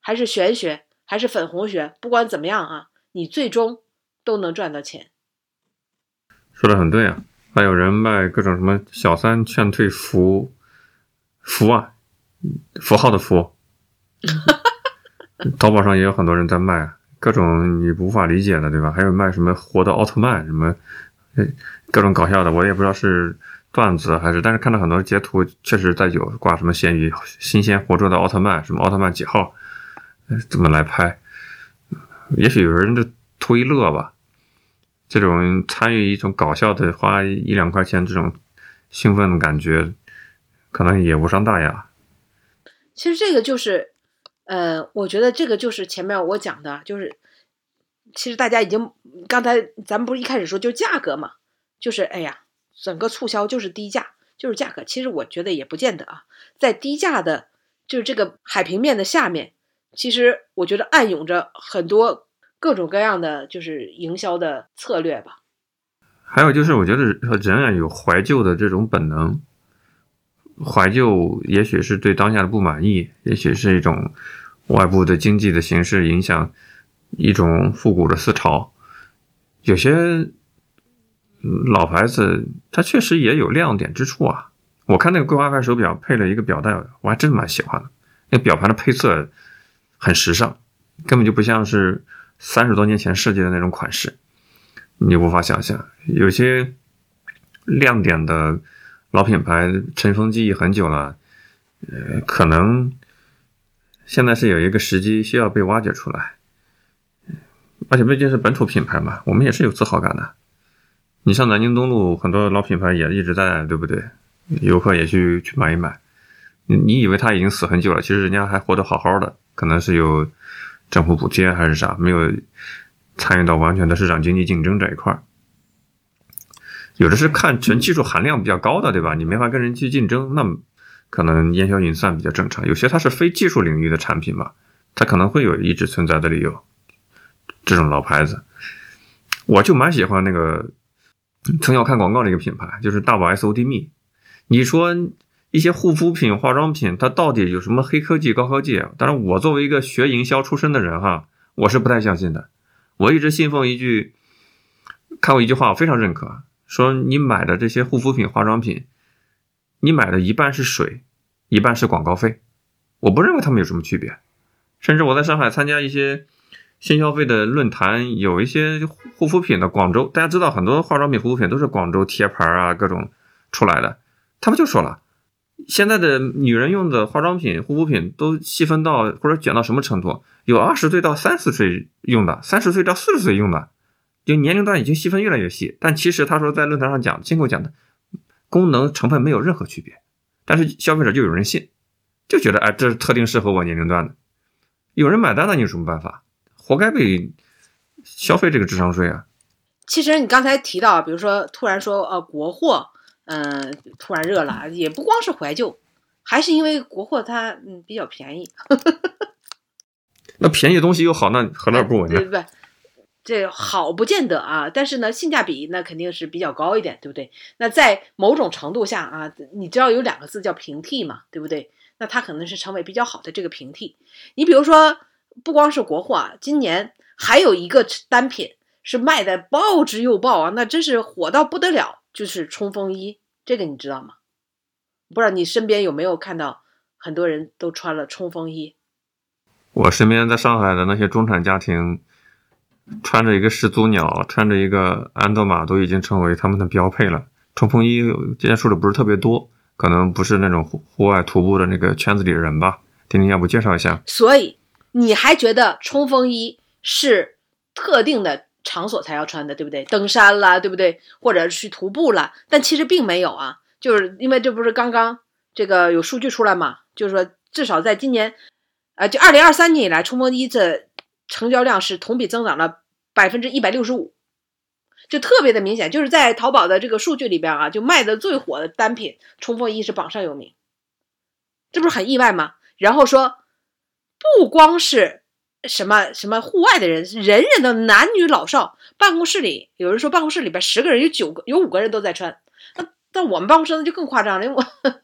还是玄学，还是粉红学，不管怎么样啊，你最终都能赚到钱。说的很对啊，还有人卖各种什么小三劝退服符啊，符号的符，淘宝上也有很多人在卖各种你无法理解的，对吧？还有卖什么活的奥特曼，什么各种搞笑的，我也不知道是。段子还是，但是看到很多截图，确实在有挂什么咸鱼新鲜活捉的奥特曼，什么奥特曼几号，怎么来拍？也许有人就图一乐吧。这种参与一种搞笑的，花一两块钱这种兴奋的感觉，可能也无伤大雅。其实这个就是，呃，我觉得这个就是前面我讲的，就是其实大家已经刚才咱们不是一开始说就价格嘛，就是哎呀。整个促销就是低价，就是价格。其实我觉得也不见得啊，在低价的，就是这个海平面的下面，其实我觉得暗涌着很多各种各样的就是营销的策略吧。还有就是，我觉得人啊有怀旧的这种本能，怀旧也许是对当下的不满意，也许是一种外部的经济的形势影响，一种复古的思潮，有些。老牌子，它确实也有亮点之处啊。我看那个桂花牌手表配了一个表带，我还真蛮喜欢的。那表盘的配色很时尚，根本就不像是三十多年前设计的那种款式，你无法想象。有些亮点的老品牌尘封记忆很久了，呃，可能现在是有一个时机需要被挖掘出来。而且毕竟是本土品牌嘛，我们也是有自豪感的。你像南京东路很多老品牌也一直在，对不对？游客也去去买一买。你你以为他已经死很久了，其实人家还活得好好的，可能是有政府补贴还是啥，没有参与到完全的市场经济竞争这一块儿。有的是看纯技术含量比较高的，对吧？你没法跟人去竞争，那可能烟消云散比较正常。有些它是非技术领域的产品嘛，它可能会有一直存在的理由。这种老牌子，我就蛮喜欢那个。曾小看广告的一个品牌就是大宝 S O D 蜜。你说一些护肤品、化妆品，它到底有什么黑科技、高科技？当然，我作为一个学营销出身的人哈，我是不太相信的。我一直信奉一句，看过一句话，我非常认可，说你买的这些护肤品、化妆品，你买的一半是水，一半是广告费。我不认为它们有什么区别。甚至我在上海参加一些。新消费的论坛有一些护肤品的广州，大家知道很多化妆品、护肤品都是广州贴牌啊，各种出来的。他们就说了，现在的女人用的化妆品、护肤品都细分到或者卷到什么程度？有二十岁到三十岁用的，三十岁到四十岁用的，就年龄段已经细分越来越细。但其实他说在论坛上讲，亲口讲的功能成分没有任何区别，但是消费者就有人信，就觉得哎，这是特定适合我年龄段的，有人买单，了你有什么办法？活该被消费这个智商税啊！其实你刚才提到，比如说突然说呃国货，嗯，突然热了，也不光是怀旧，还是因为国货它嗯比较便宜。那便宜的东西又好，那何乐而不为呢？对不这好不见得啊，但是呢，性价比那肯定是比较高一点，对不对？那在某种程度下啊，你知道有两个字叫平替嘛，对不对？那它可能是成为比较好的这个平替。你比如说。不光是国货啊，今年还有一个单品是卖的爆之又爆啊，那真是火到不得了，就是冲锋衣。这个你知道吗？不知道你身边有没有看到很多人都穿了冲锋衣？我身边在上海的那些中产家庭，穿着一个始祖鸟，穿着一个安德玛，都已经成为他们的标配了。冲锋衣接触的不是特别多，可能不是那种户户外徒步的那个圈子里的人吧。丁丁，要不介绍一下？所以你还觉得冲锋衣是特定的场所才要穿的，对不对？登山啦，对不对？或者去徒步了？但其实并没有啊，就是因为这不是刚刚这个有数据出来嘛？就是说，至少在今年，呃，就二零二三年以来，冲锋衣这成交量是同比增长了百分之一百六十五，就特别的明显。就是在淘宝的这个数据里边啊，就卖的最火的单品，冲锋衣是榜上有名，这不是很意外吗？然后说，不光是什么什么户外的人，人人的男女老少，办公室里有人说，办公室里边十个人有九个有五个人都在穿。那但我们办公室就更夸张了，因为我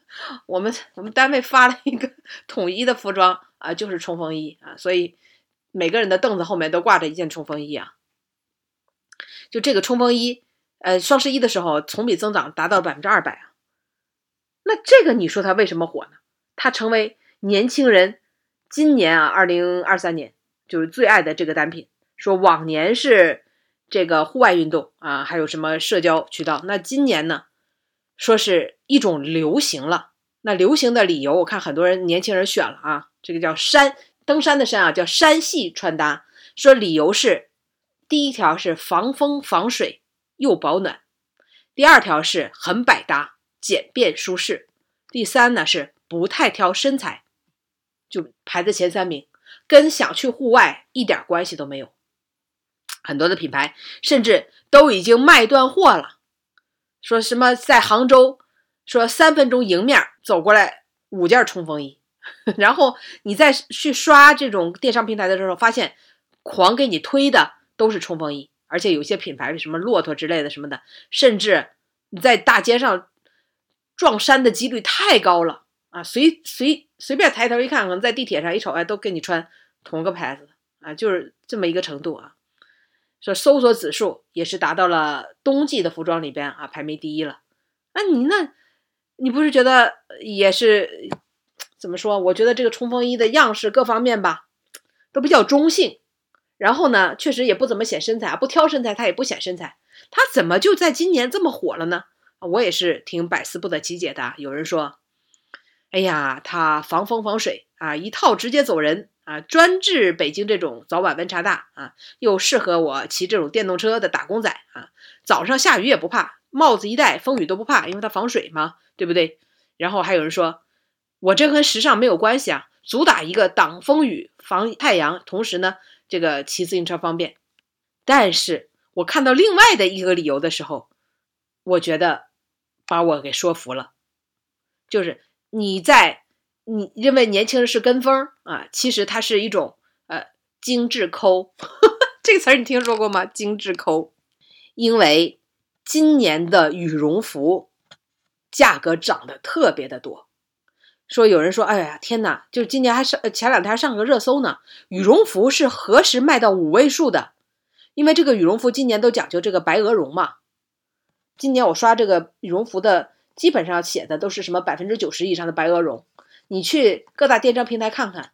我们我们单位发了一个统一的服装啊，就是冲锋衣啊，所以每个人的凳子后面都挂着一件冲锋衣啊。就这个冲锋衣，呃，双十一的时候同比增长达到百分之二百啊。那这个你说它为什么火呢？它成为年轻人今年啊，二零二三年就是最爱的这个单品。说往年是这个户外运动啊，还有什么社交渠道，那今年呢，说是一种流行了。那流行的理由，我看很多人年轻人选了啊，这个叫山登山的山啊，叫山系穿搭。说理由是，第一条是防风防水又保暖，第二条是很百搭简便舒适，第三呢是不太挑身材。就排在前三名，跟想去户外一点关系都没有。很多的品牌甚至都已经卖断货了，说什么在杭州，说三分钟迎面走过来五件冲锋衣，然后你再去刷这种电商平台的时候，发现狂给你推的都是冲锋衣，而且有些品牌什么骆驼之类的什么的，甚至你在大街上撞衫的几率太高了。啊，随随随便抬头一看，可能在地铁上一瞅，哎，都跟你穿同个牌子啊，就是这么一个程度啊。说搜索指数也是达到了冬季的服装里边啊排名第一了。那你那，你不是觉得也是怎么说？我觉得这个冲锋衣的样式各方面吧，都比较中性。然后呢，确实也不怎么显身材啊，不挑身材，它也不显身材。它怎么就在今年这么火了呢？我也是挺百思不得其解的。有人说。哎呀，它防风防水啊，一套直接走人啊，专治北京这种早晚温差大啊，又适合我骑这种电动车的打工仔啊，早上下雨也不怕，帽子一戴，风雨都不怕，因为它防水嘛，对不对？然后还有人说，我这跟时尚没有关系啊，主打一个挡风雨、防太阳，同时呢，这个骑自行车方便。但是我看到另外的一个理由的时候，我觉得把我给说服了，就是。你在你认为年轻人是跟风啊？其实它是一种呃精致抠，这个词儿你听说过吗？精致抠，因为今年的羽绒服价格涨得特别的多。说有人说，哎呀天哪，就是今年还上前两天上个热搜呢，羽绒服是何时卖到五位数的？因为这个羽绒服今年都讲究这个白鹅绒嘛。今年我刷这个羽绒服的。基本上写的都是什么百分之九十以上的白鹅绒，你去各大电商平台看看，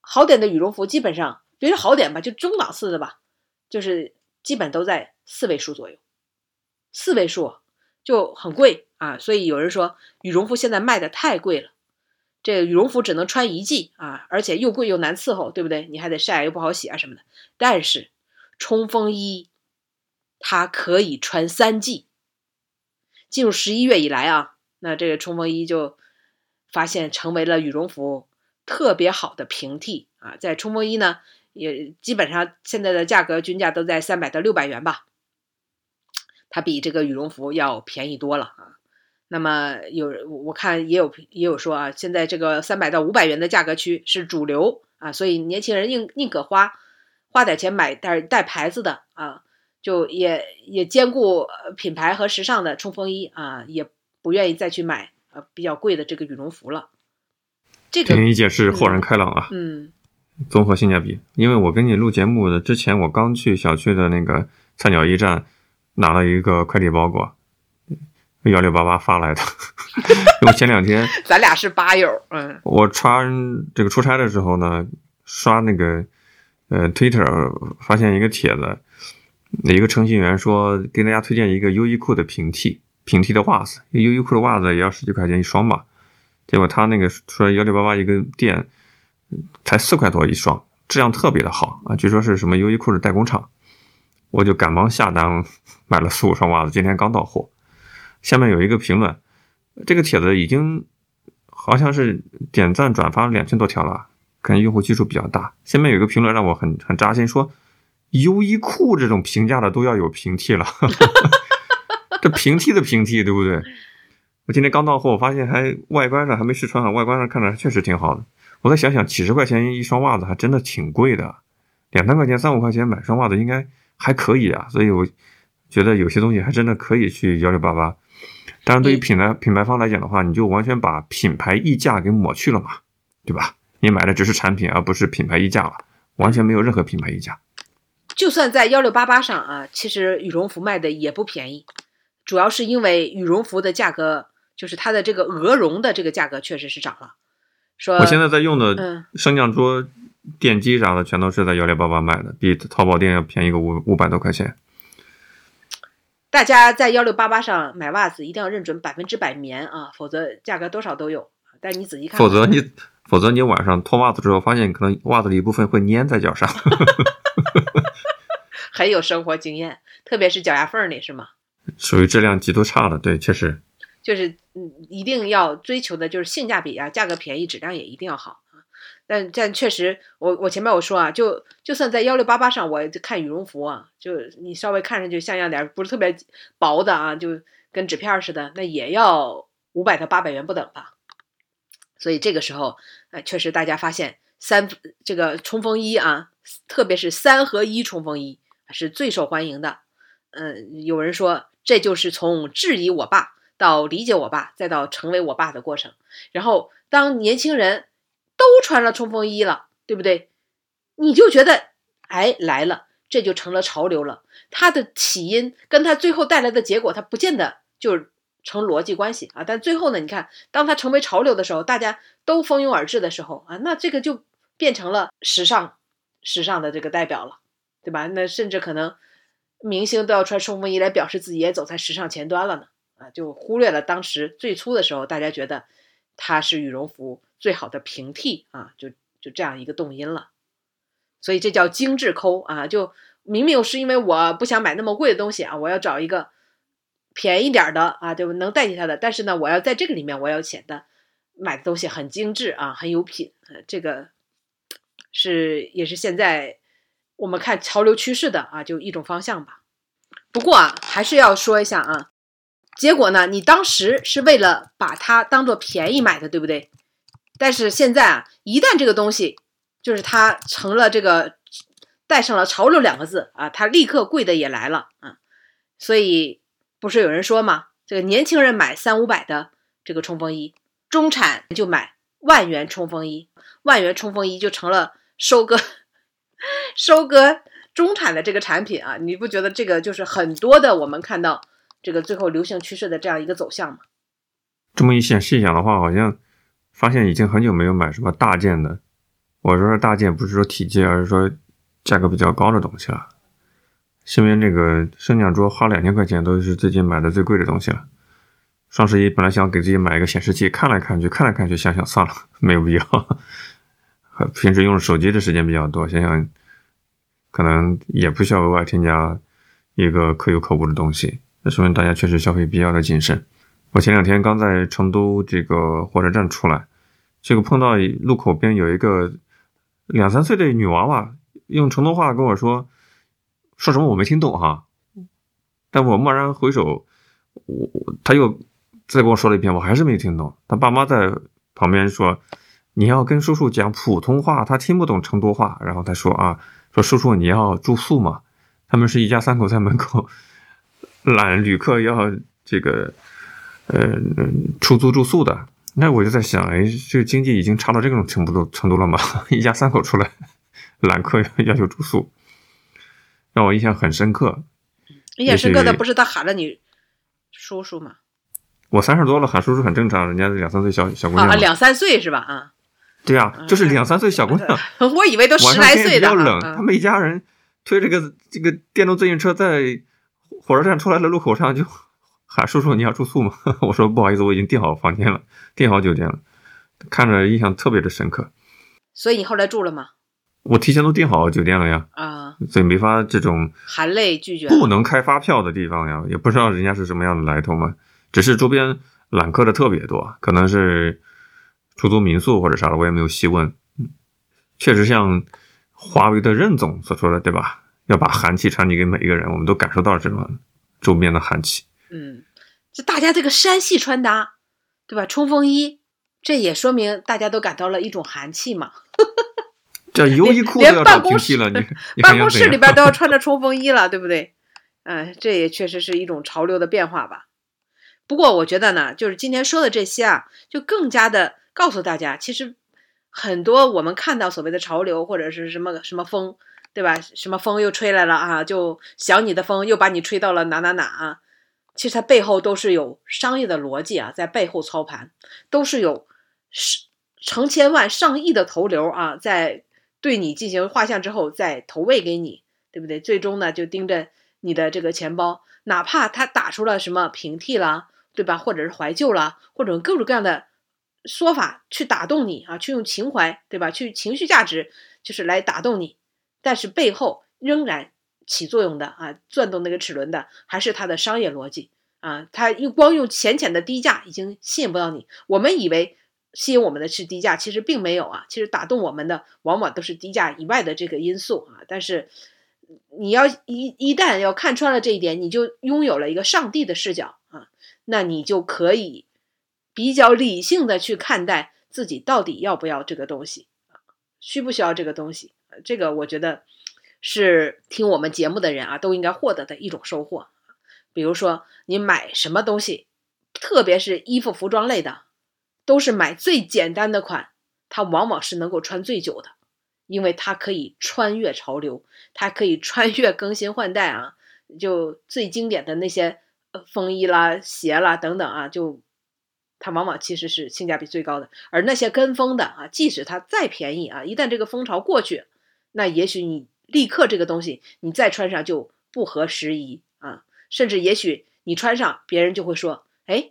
好点的羽绒服基本上别说好点吧，就中档次的吧，就是基本都在四位数左右，四位数就很贵啊。所以有人说羽绒服现在卖的太贵了，这个羽绒服只能穿一季啊，而且又贵又难伺候，对不对？你还得晒又不好洗啊什么的。但是冲锋衣它可以穿三季。进入十一月以来啊，那这个冲锋衣就发现成为了羽绒服特别好的平替啊。在冲锋衣呢，也基本上现在的价格均价都在三百到六百元吧，它比这个羽绒服要便宜多了啊。那么有我看也有也有说啊，现在这个三百到五百元的价格区是主流啊，所以年轻人宁宁可花花点钱买带带牌子的啊。就也也兼顾品牌和时尚的冲锋衣啊，也不愿意再去买呃比较贵的这个羽绒服了。这个听你解释豁然开朗啊。嗯，综合性价比，因为我跟你录节目的之前，我刚去小区的那个菜鸟驿站拿了一个快递包裹，幺六八八发来的。因为前两天 咱俩是吧友，嗯，我穿这个出差的时候呢，刷那个。呃，Twitter 发现一个帖子，一个程序员说给大家推荐一个优衣库的平替，平替的袜子，优衣库的袜子也要十几块钱一双吧，结果他那个说幺六八八一个店才四块多一双，质量特别的好啊，据说是什么优衣库的代工厂，我就赶忙下单买了四五双袜子，今天刚到货。下面有一个评论，这个帖子已经好像是点赞转发两千多条了，看用户基数比较大。下面有一个评论让我很很扎心，说优衣库这种平价的都要有平替了，这平替的平替对不对？我今天刚到货，我发现还外观上还没试穿啊，外观上看着确实挺好的。我再想想，几十块钱一双袜子还真的挺贵的，两三块钱、三五块钱买双袜子应该还可以啊。所以我觉得有些东西还真的可以去幺六八八。当然，对于品牌品牌方来讲的话，你就完全把品牌溢价给抹去了嘛，对吧？你买的只是产品，而不是品牌溢价了，完全没有任何品牌溢价。就算在幺六八八上啊，其实羽绒服卖的也不便宜，主要是因为羽绒服的价格，就是它的这个鹅绒的这个价格确实是涨了。说我现在在用的升降桌、电机啥的，全都是在幺六八八买的，比淘宝店要便宜个五五百多块钱。大家在幺六八八上买袜子一定要认准百分之百棉啊，否则价格多少都有。但你仔细看，否则你否则你晚上脱袜子之后，发现可能袜子的一部分会粘在脚上。很有生活经验，特别是脚丫缝里是吗？属于质量极度差的，对，确实。就是嗯，一定要追求的就是性价比啊，价格便宜，质量也一定要好。但但确实，我我前面我说啊，就就算在幺六八八上，我就看羽绒服啊，就你稍微看上去像样点，不是特别薄的啊，就跟纸片似的，那也要五百到八百元不等吧。所以这个时候，呃，确实大家发现三这个冲锋衣啊，特别是三合一冲锋衣是最受欢迎的。嗯，有人说这就是从质疑我爸到理解我爸，再到成为我爸的过程。然后当年轻人。都穿了冲锋衣了，对不对？你就觉得，哎，来了，这就成了潮流了。它的起因跟它最后带来的结果，它不见得就成逻辑关系啊。但最后呢，你看，当它成为潮流的时候，大家都蜂拥而至的时候啊，那这个就变成了时尚，时尚的这个代表了，对吧？那甚至可能明星都要穿冲锋衣来表示自己也走在时尚前端了呢。啊，就忽略了当时最初的时候，大家觉得它是羽绒服。最好的平替啊，就就这样一个动因了，所以这叫精致抠啊！就明明是因为我不想买那么贵的东西啊，我要找一个便宜点的啊，就能代替它的。但是呢，我要在这个里面，我要显得买的东西很精致啊，很有品。这个是也是现在我们看潮流趋势的啊，就一种方向吧。不过啊，还是要说一下啊，结果呢，你当时是为了把它当做便宜买的，对不对？但是现在啊，一旦这个东西就是它成了这个带上了“潮流”两个字啊，它立刻贵的也来了啊。所以不是有人说吗？这个年轻人买三五百的这个冲锋衣，中产就买万元冲锋衣，万元冲锋衣就成了收割 收割中产的这个产品啊。你不觉得这个就是很多的我们看到这个最后流行趋势的这样一个走向吗？这么一想细想的话，好像。发现已经很久没有买什么大件的，我说的大件不是说体积，而是说价格比较高的东西了。身边这个升降桌花两千块钱都是最近买的最贵的东西了。双十一本来想给自己买一个显示器，看来看去，看来看去，想想算了，没有必要。平时用手机的时间比较多，想想可能也不需要额外添加一个可有可无的东西。那说明大家确实消费比较的谨慎。我前两天刚在成都这个火车站出来，结果碰到路口边有一个两三岁的女娃娃，用成都话跟我说，说什么我没听懂哈，但我蓦然回首，我我他又再跟我说了一遍，我还是没听懂。他爸妈在旁边说，你要跟叔叔讲普通话，他听不懂成都话。然后他说啊，说叔叔你要住宿嘛，他们是一家三口在门口 揽旅客要这个。呃，出租住宿的，那我就在想，哎，这个经济已经差到这种程度程度了吗？一家三口出来揽客要求住宿，让我印象很深刻。印象深刻的不是他喊了你叔叔吗？我三十多了，喊叔叔很正常，人家两三岁小小姑娘。啊，两三岁是吧？啊，对啊，就是两三岁小姑娘，我以为都十来岁的啊。比较冷，嗯他们一家人推这个这个电动自行车在火车站出来的路口上就喊叔叔你要住宿吗？我说不好意思，我已经订好房间了，订好酒店了，看着印象特别的深刻。所以你后来住了吗？我提前都订好酒店了呀，啊，所以没法这种含泪拒绝。不能开发票的地方呀，也不知道人家是什么样的来头嘛。只是周边揽客的特别多，可能是出租民宿或者啥的，我也没有细问。嗯，确实像华为的任总所说的，对吧？要把寒气传递给每一个人，我们都感受到这种周边的寒气。嗯，这大家这个山系穿搭，对吧？冲锋衣，这也说明大家都感到了一种寒气嘛。这优衣库都连办公室办公室里边都要 穿着冲锋衣了，对不对？嗯，这也确实是一种潮流的变化吧。不过我觉得呢，就是今天说的这些啊，就更加的告诉大家，其实很多我们看到所谓的潮流或者是什么什么风，对吧？什么风又吹来了啊，就想你的风又把你吹到了哪哪哪啊。其实它背后都是有商业的逻辑啊，在背后操盘，都是有是成千万上亿的头流啊，在对你进行画像之后再投喂给你，对不对？最终呢，就盯着你的这个钱包，哪怕他打出了什么平替啦，对吧？或者是怀旧啦，或者各种各样的说法去打动你啊，去用情怀，对吧？去情绪价值就是来打动你，但是背后仍然起作用的啊，转动那个齿轮的还是它的商业逻辑啊。它用光用浅浅的低价已经吸引不到你，我们以为。吸引我们的是低价，其实并没有啊。其实打动我们的往往都是低价以外的这个因素啊。但是你要一一旦要看穿了这一点，你就拥有了一个上帝的视角啊，那你就可以比较理性的去看待自己到底要不要这个东西，需不需要这个东西。这个我觉得是听我们节目的人啊都应该获得的一种收获。比如说你买什么东西，特别是衣服服装类的。都是买最简单的款，它往往是能够穿最久的，因为它可以穿越潮流，它可以穿越更新换代啊。就最经典的那些风衣啦、鞋啦等等啊，就它往往其实是性价比最高的。而那些跟风的啊，即使它再便宜啊，一旦这个风潮过去，那也许你立刻这个东西你再穿上就不合时宜啊，甚至也许你穿上，别人就会说，哎。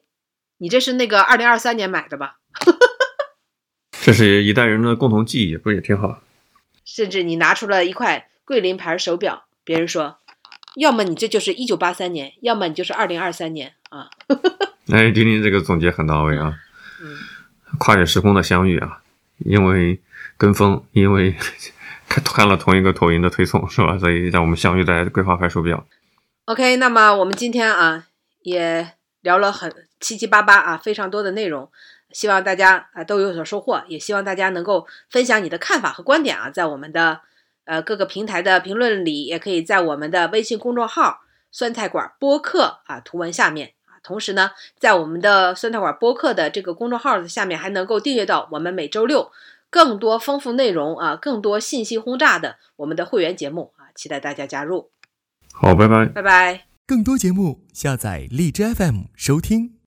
你这是那个二零二三年买的吧？这是一代人的共同记忆，不是也挺好？甚至你拿出了一块桂林牌手表，别人说，要么你这就是一九八三年，要么你就是二零二三年啊。哎，丁丁这个总结很到位啊，嗯，跨越时空的相遇啊，因为跟风，因为看了同一个抖音的推送是吧？所以让我们相遇在桂花牌手表。OK，那么我们今天啊也聊了很七七八八啊，非常多的内容，希望大家啊都有所收获，也希望大家能够分享你的看法和观点啊，在我们的呃各个平台的评论里，也可以在我们的微信公众号“酸菜馆播客”啊图文下面啊，同时呢，在我们的酸菜馆播客的这个公众号的下面，还能够订阅到我们每周六更多丰富内容啊，更多信息轰炸的我们的会员节目啊，期待大家加入，好，拜拜。拜拜。更多节目，下载荔枝 FM 收听。